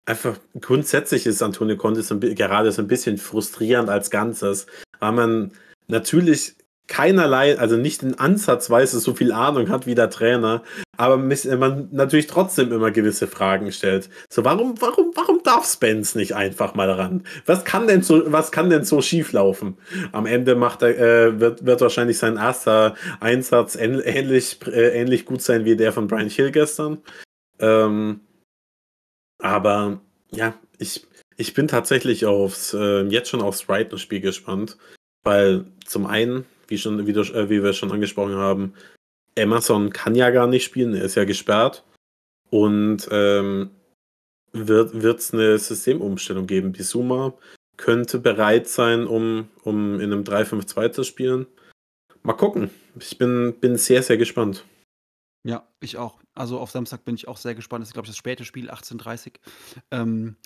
einfach grundsätzlich ist Antonio Conte so ein, gerade so ein bisschen frustrierend als Ganzes, weil man natürlich keinerlei, also nicht in Ansatzweise so viel Ahnung hat wie der Trainer, aber man natürlich trotzdem immer gewisse Fragen stellt. So, warum, warum, warum darf Spence nicht einfach mal ran? Was kann denn so, was kann denn so schief laufen? Am Ende macht er, äh, wird, wird wahrscheinlich sein erster Einsatz ähnlich, äh, ähnlich gut sein wie der von Brian Hill gestern. Ähm, aber ja, ich, ich bin tatsächlich aufs, äh, jetzt schon aufs Brighton-Spiel gespannt, weil zum einen wie, schon, wie, äh, wie wir schon angesprochen haben, Amazon kann ja gar nicht spielen, er ist ja gesperrt. Und ähm, wird es eine Systemumstellung geben. Bisuma könnte bereit sein, um, um in einem 3-5-2 zu spielen. Mal gucken. Ich bin, bin sehr, sehr gespannt. Ja, ich auch. Also, auf Samstag bin ich auch sehr gespannt. Das ist, glaube ich, das späte Spiel, 18:30. Ähm,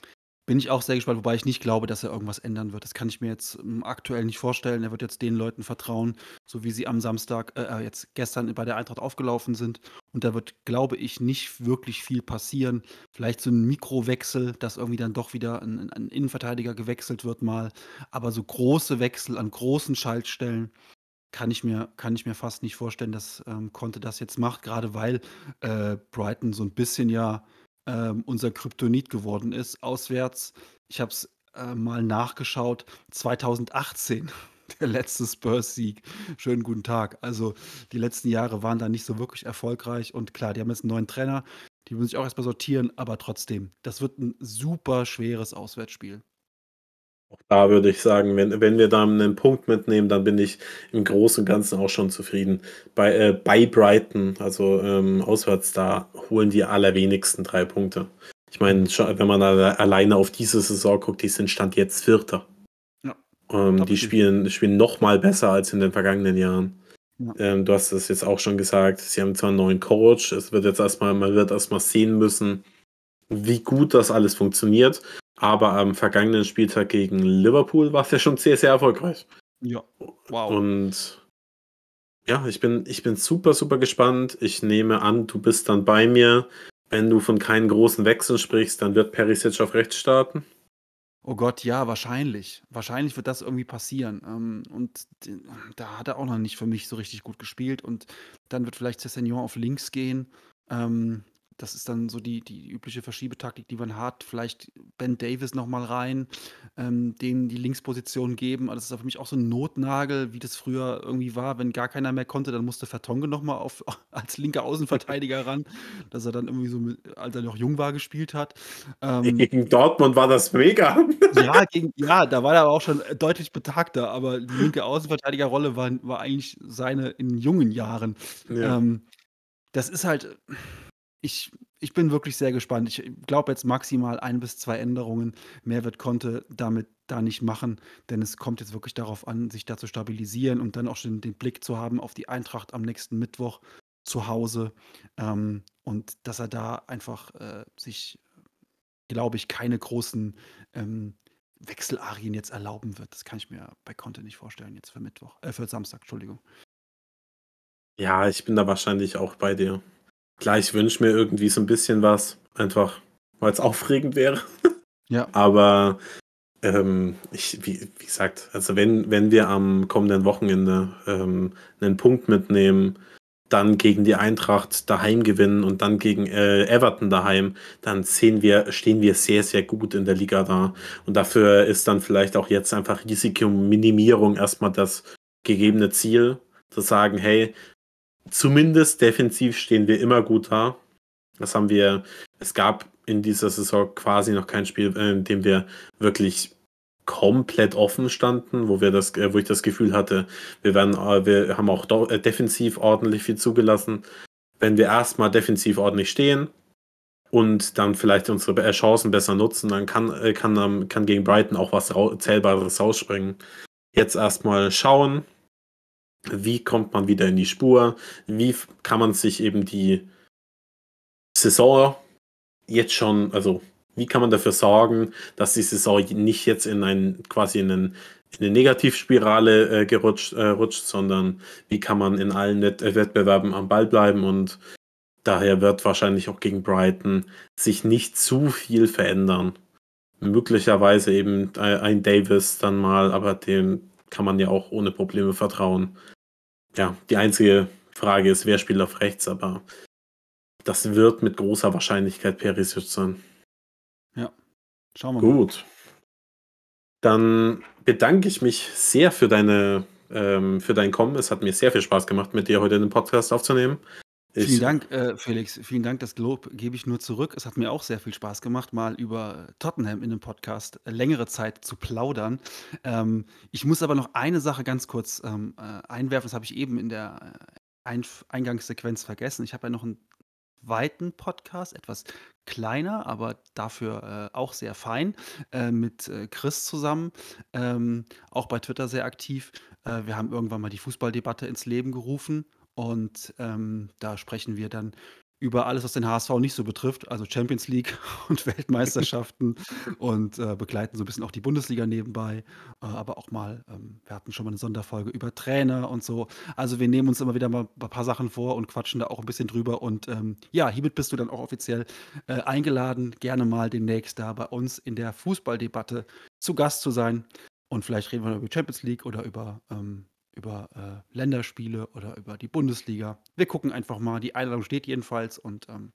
bin ich auch sehr gespannt, wobei ich nicht glaube, dass er irgendwas ändern wird. Das kann ich mir jetzt, hm, aktuell nicht vorstellen. Er wird jetzt den Leuten vertrauen, so wie sie am Samstag äh, äh, jetzt gestern bei der Eintracht aufgelaufen sind. Und da wird, glaube ich, nicht wirklich viel passieren. Vielleicht so ein Mikrowechsel, dass irgendwie dann doch wieder ein 'n Innenverteidiger gewechselt wird mal. Aber so große Wechsel an großen Schaltstellen kann ich mir kann ich mir fast nicht vorstellen, dass, ähm, Conte das jetzt macht, Gerade weil, äh, Brighton so ein bisschen ja, ähm, unser Kryptonit geworden ist auswärts. Ich habe es, äh, mal nachgeschaut, 2018 der letzte Spurs-Sieg. Schönen guten Tag. Also, die letzten Jahre waren da nicht so wirklich erfolgreich und klar, die haben jetzt einen neuen Trainer, die müssen sich auch erst mal sortieren, aber trotzdem, das wird ein super schweres Auswärtsspiel. Auch da würde ich sagen, wenn, wenn wir da einen Punkt mitnehmen, dann bin ich im Großen und Ganzen auch schon zufrieden. Bei, äh, bei Brighton, also ähm, auswärts, da holen die allerwenigsten drei Punkte. Ich meine, wenn man alleine auf diese Saison guckt, die sind Stand jetzt Vierter. Ja, ähm, die spielen, spielen noch mal besser als in den vergangenen Jahren. Ja. Ähm, du hast es jetzt auch schon gesagt, sie haben zwar einen neuen Coach, es wird jetzt erstmal, man wird erstmal sehen müssen, wie gut das alles funktioniert. Aber am vergangenen Spieltag gegen Liverpool war es ja schon sehr, sehr erfolgreich. Ja. Wow. Und ja, ich bin, ich bin super, super gespannt. Ich nehme an, du bist dann bei mir. Wenn du von keinen großen Wechseln sprichst, dann wird Perisic auf rechts starten. Oh Gott, ja, wahrscheinlich. Wahrscheinlich wird das irgendwie passieren. Ähm, und da hat er auch noch nicht für mich so richtig gut gespielt. Und dann wird vielleicht Cessignon auf links gehen. Ähm, das ist dann so die, die übliche Verschiebetaktik, die man hat. Vielleicht Ben Davis nochmal rein, ähm, dem die Linksposition geben. Also das ist für mich auch so ein Notnagel, wie das früher irgendwie war. Wenn gar keiner mehr konnte, dann musste Vertonge nochmal auf, als linker Außenverteidiger ran, dass er dann irgendwie so, mit, als er noch jung war, gespielt hat. Ähm, gegen Dortmund war das mega. ja, gegen, ja, da war er aber auch schon deutlich betagter, aber die linke Außenverteidigerrolle war, war eigentlich seine in jungen Jahren. Ja. Ähm, das ist halt ich, ich bin wirklich sehr gespannt. Ich glaube jetzt maximal ein bis zwei Änderungen. Mehr wird Conte damit da nicht machen, denn es kommt jetzt wirklich darauf an, sich da zu stabilisieren und dann auch schon den Blick zu haben auf die Eintracht am nächsten Mittwoch zu Hause. Ähm, und dass er da einfach äh, sich, glaube ich, keine großen ähm, Wechselarien jetzt erlauben wird. Das kann ich mir bei Conte nicht vorstellen, jetzt für Mittwoch, äh, für Samstag, Entschuldigung. Ja, ich bin da wahrscheinlich auch bei dir. Klar, ich wünsche mir irgendwie so ein bisschen was, einfach weil es aufregend wäre. Ja. Aber ähm, ich, wie, wie gesagt, also wenn, wenn wir am kommenden Wochenende ähm, einen Punkt mitnehmen, dann gegen die Eintracht daheim gewinnen und dann gegen äh, Everton daheim, dann sehen wir, stehen wir sehr, sehr gut in der Liga da. Und dafür ist dann vielleicht auch jetzt einfach Risikominimierung erstmal das gegebene Ziel, zu sagen, hey, zumindest defensiv stehen wir immer gut da. Das haben wir, es gab in dieser Saison quasi noch kein Spiel, äh, in dem wir wirklich komplett offen standen, wo wir das, äh, wo ich das Gefühl hatte, wir werden, äh, wir haben auch defensiv ordentlich viel zugelassen. Wenn wir erstmal defensiv ordentlich stehen und dann vielleicht unsere Chancen besser nutzen, dann kann, kann, kann gegen Brighton auch was Zählbares rausspringen. Jetzt erstmal schauen, wie kommt man wieder in die Spur? Wie kann man sich eben die Saison jetzt schon, also wie kann man dafür sorgen, dass die Saison nicht jetzt in ein quasi in, einen, in eine Negativspirale äh, gerutscht, äh, rutscht, sondern wie kann man in allen Wett äh, Wettbewerben am Ball bleiben und daher wird wahrscheinlich auch gegen Brighton sich nicht zu viel verändern. Möglicherweise eben äh, ein Davis dann mal, aber dem kann man ja auch ohne Probleme vertrauen ja, die einzige Frage ist, wer spielt auf rechts, aber das wird mit großer Wahrscheinlichkeit Perisic sein. Ja, schauen wir mal. Gut. Dann bedanke ich mich sehr für deine ähm, für dein Kommen. Es hat mir sehr viel Spaß gemacht, mit dir heute den Podcast aufzunehmen. Vielen Dank, äh, Felix. Vielen Dank. Das Lob gebe ich nur zurück. Es hat mir auch sehr viel Spaß gemacht, mal über Tottenham in einem Podcast äh, längere Zeit zu plaudern. Ähm, ich muss aber noch eine Sache ganz kurz ähm, äh, einwerfen. Das habe ich eben in der äh, Ein Eingangssequenz vergessen. Ich habe ja noch einen zweiten Podcast, etwas kleiner, aber dafür äh, auch sehr fein, äh, mit äh, Chris zusammen, ähm, auch bei Twitter sehr aktiv. Äh, wir haben irgendwann mal die Fußballdebatte ins Leben gerufen Und ähm, da sprechen wir dann über alles, was den HSV nicht so betrifft, also Champions League und Weltmeisterschaften und äh, begleiten so ein bisschen auch die Bundesliga nebenbei, äh, aber auch mal, ähm, wir hatten schon mal eine Sonderfolge über Trainer und so. Also wir nehmen uns immer wieder mal ein paar Sachen vor und quatschen da auch ein bisschen drüber. Und ähm, ja, hiermit bist du dann auch offiziell äh, eingeladen, gerne mal demnächst da bei uns in der Fußballdebatte zu Gast zu sein. Und vielleicht reden wir über Champions League oder über ähm, über äh, Länderspiele oder über die Bundesliga. Wir gucken einfach mal. Die Einladung steht jedenfalls und ähm,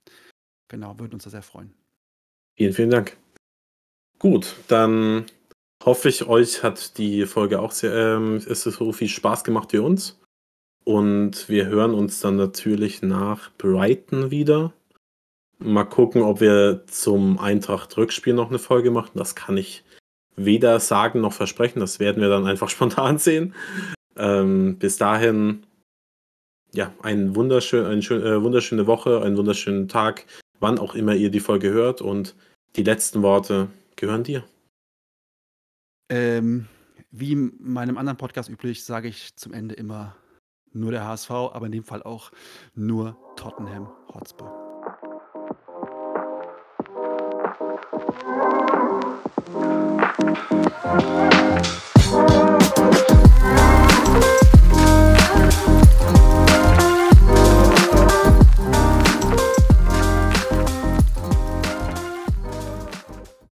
genau, würden uns da sehr freuen. Vielen, vielen Dank. Gut, dann hoffe ich, euch hat die Folge auch sehr, ähm, ist es so viel Spaß gemacht wie uns. Und wir hören uns dann natürlich nach Brighton wieder. Mal gucken, ob wir zum Eintracht-Rückspiel noch eine Folge machen. Das kann ich weder sagen noch versprechen. Das werden wir dann einfach spontan sehen. Ähm, bis dahin, ja, ein wunderschön, eine schön, äh, wunderschöne Woche, einen wunderschönen Tag, wann auch immer ihr die Folge hört. Und die letzten Worte gehören dir. Ähm, wie in meinem anderen Podcast üblich, sage ich zum Ende immer nur der HSV, aber in dem Fall auch nur Tottenham Hotspur. Thank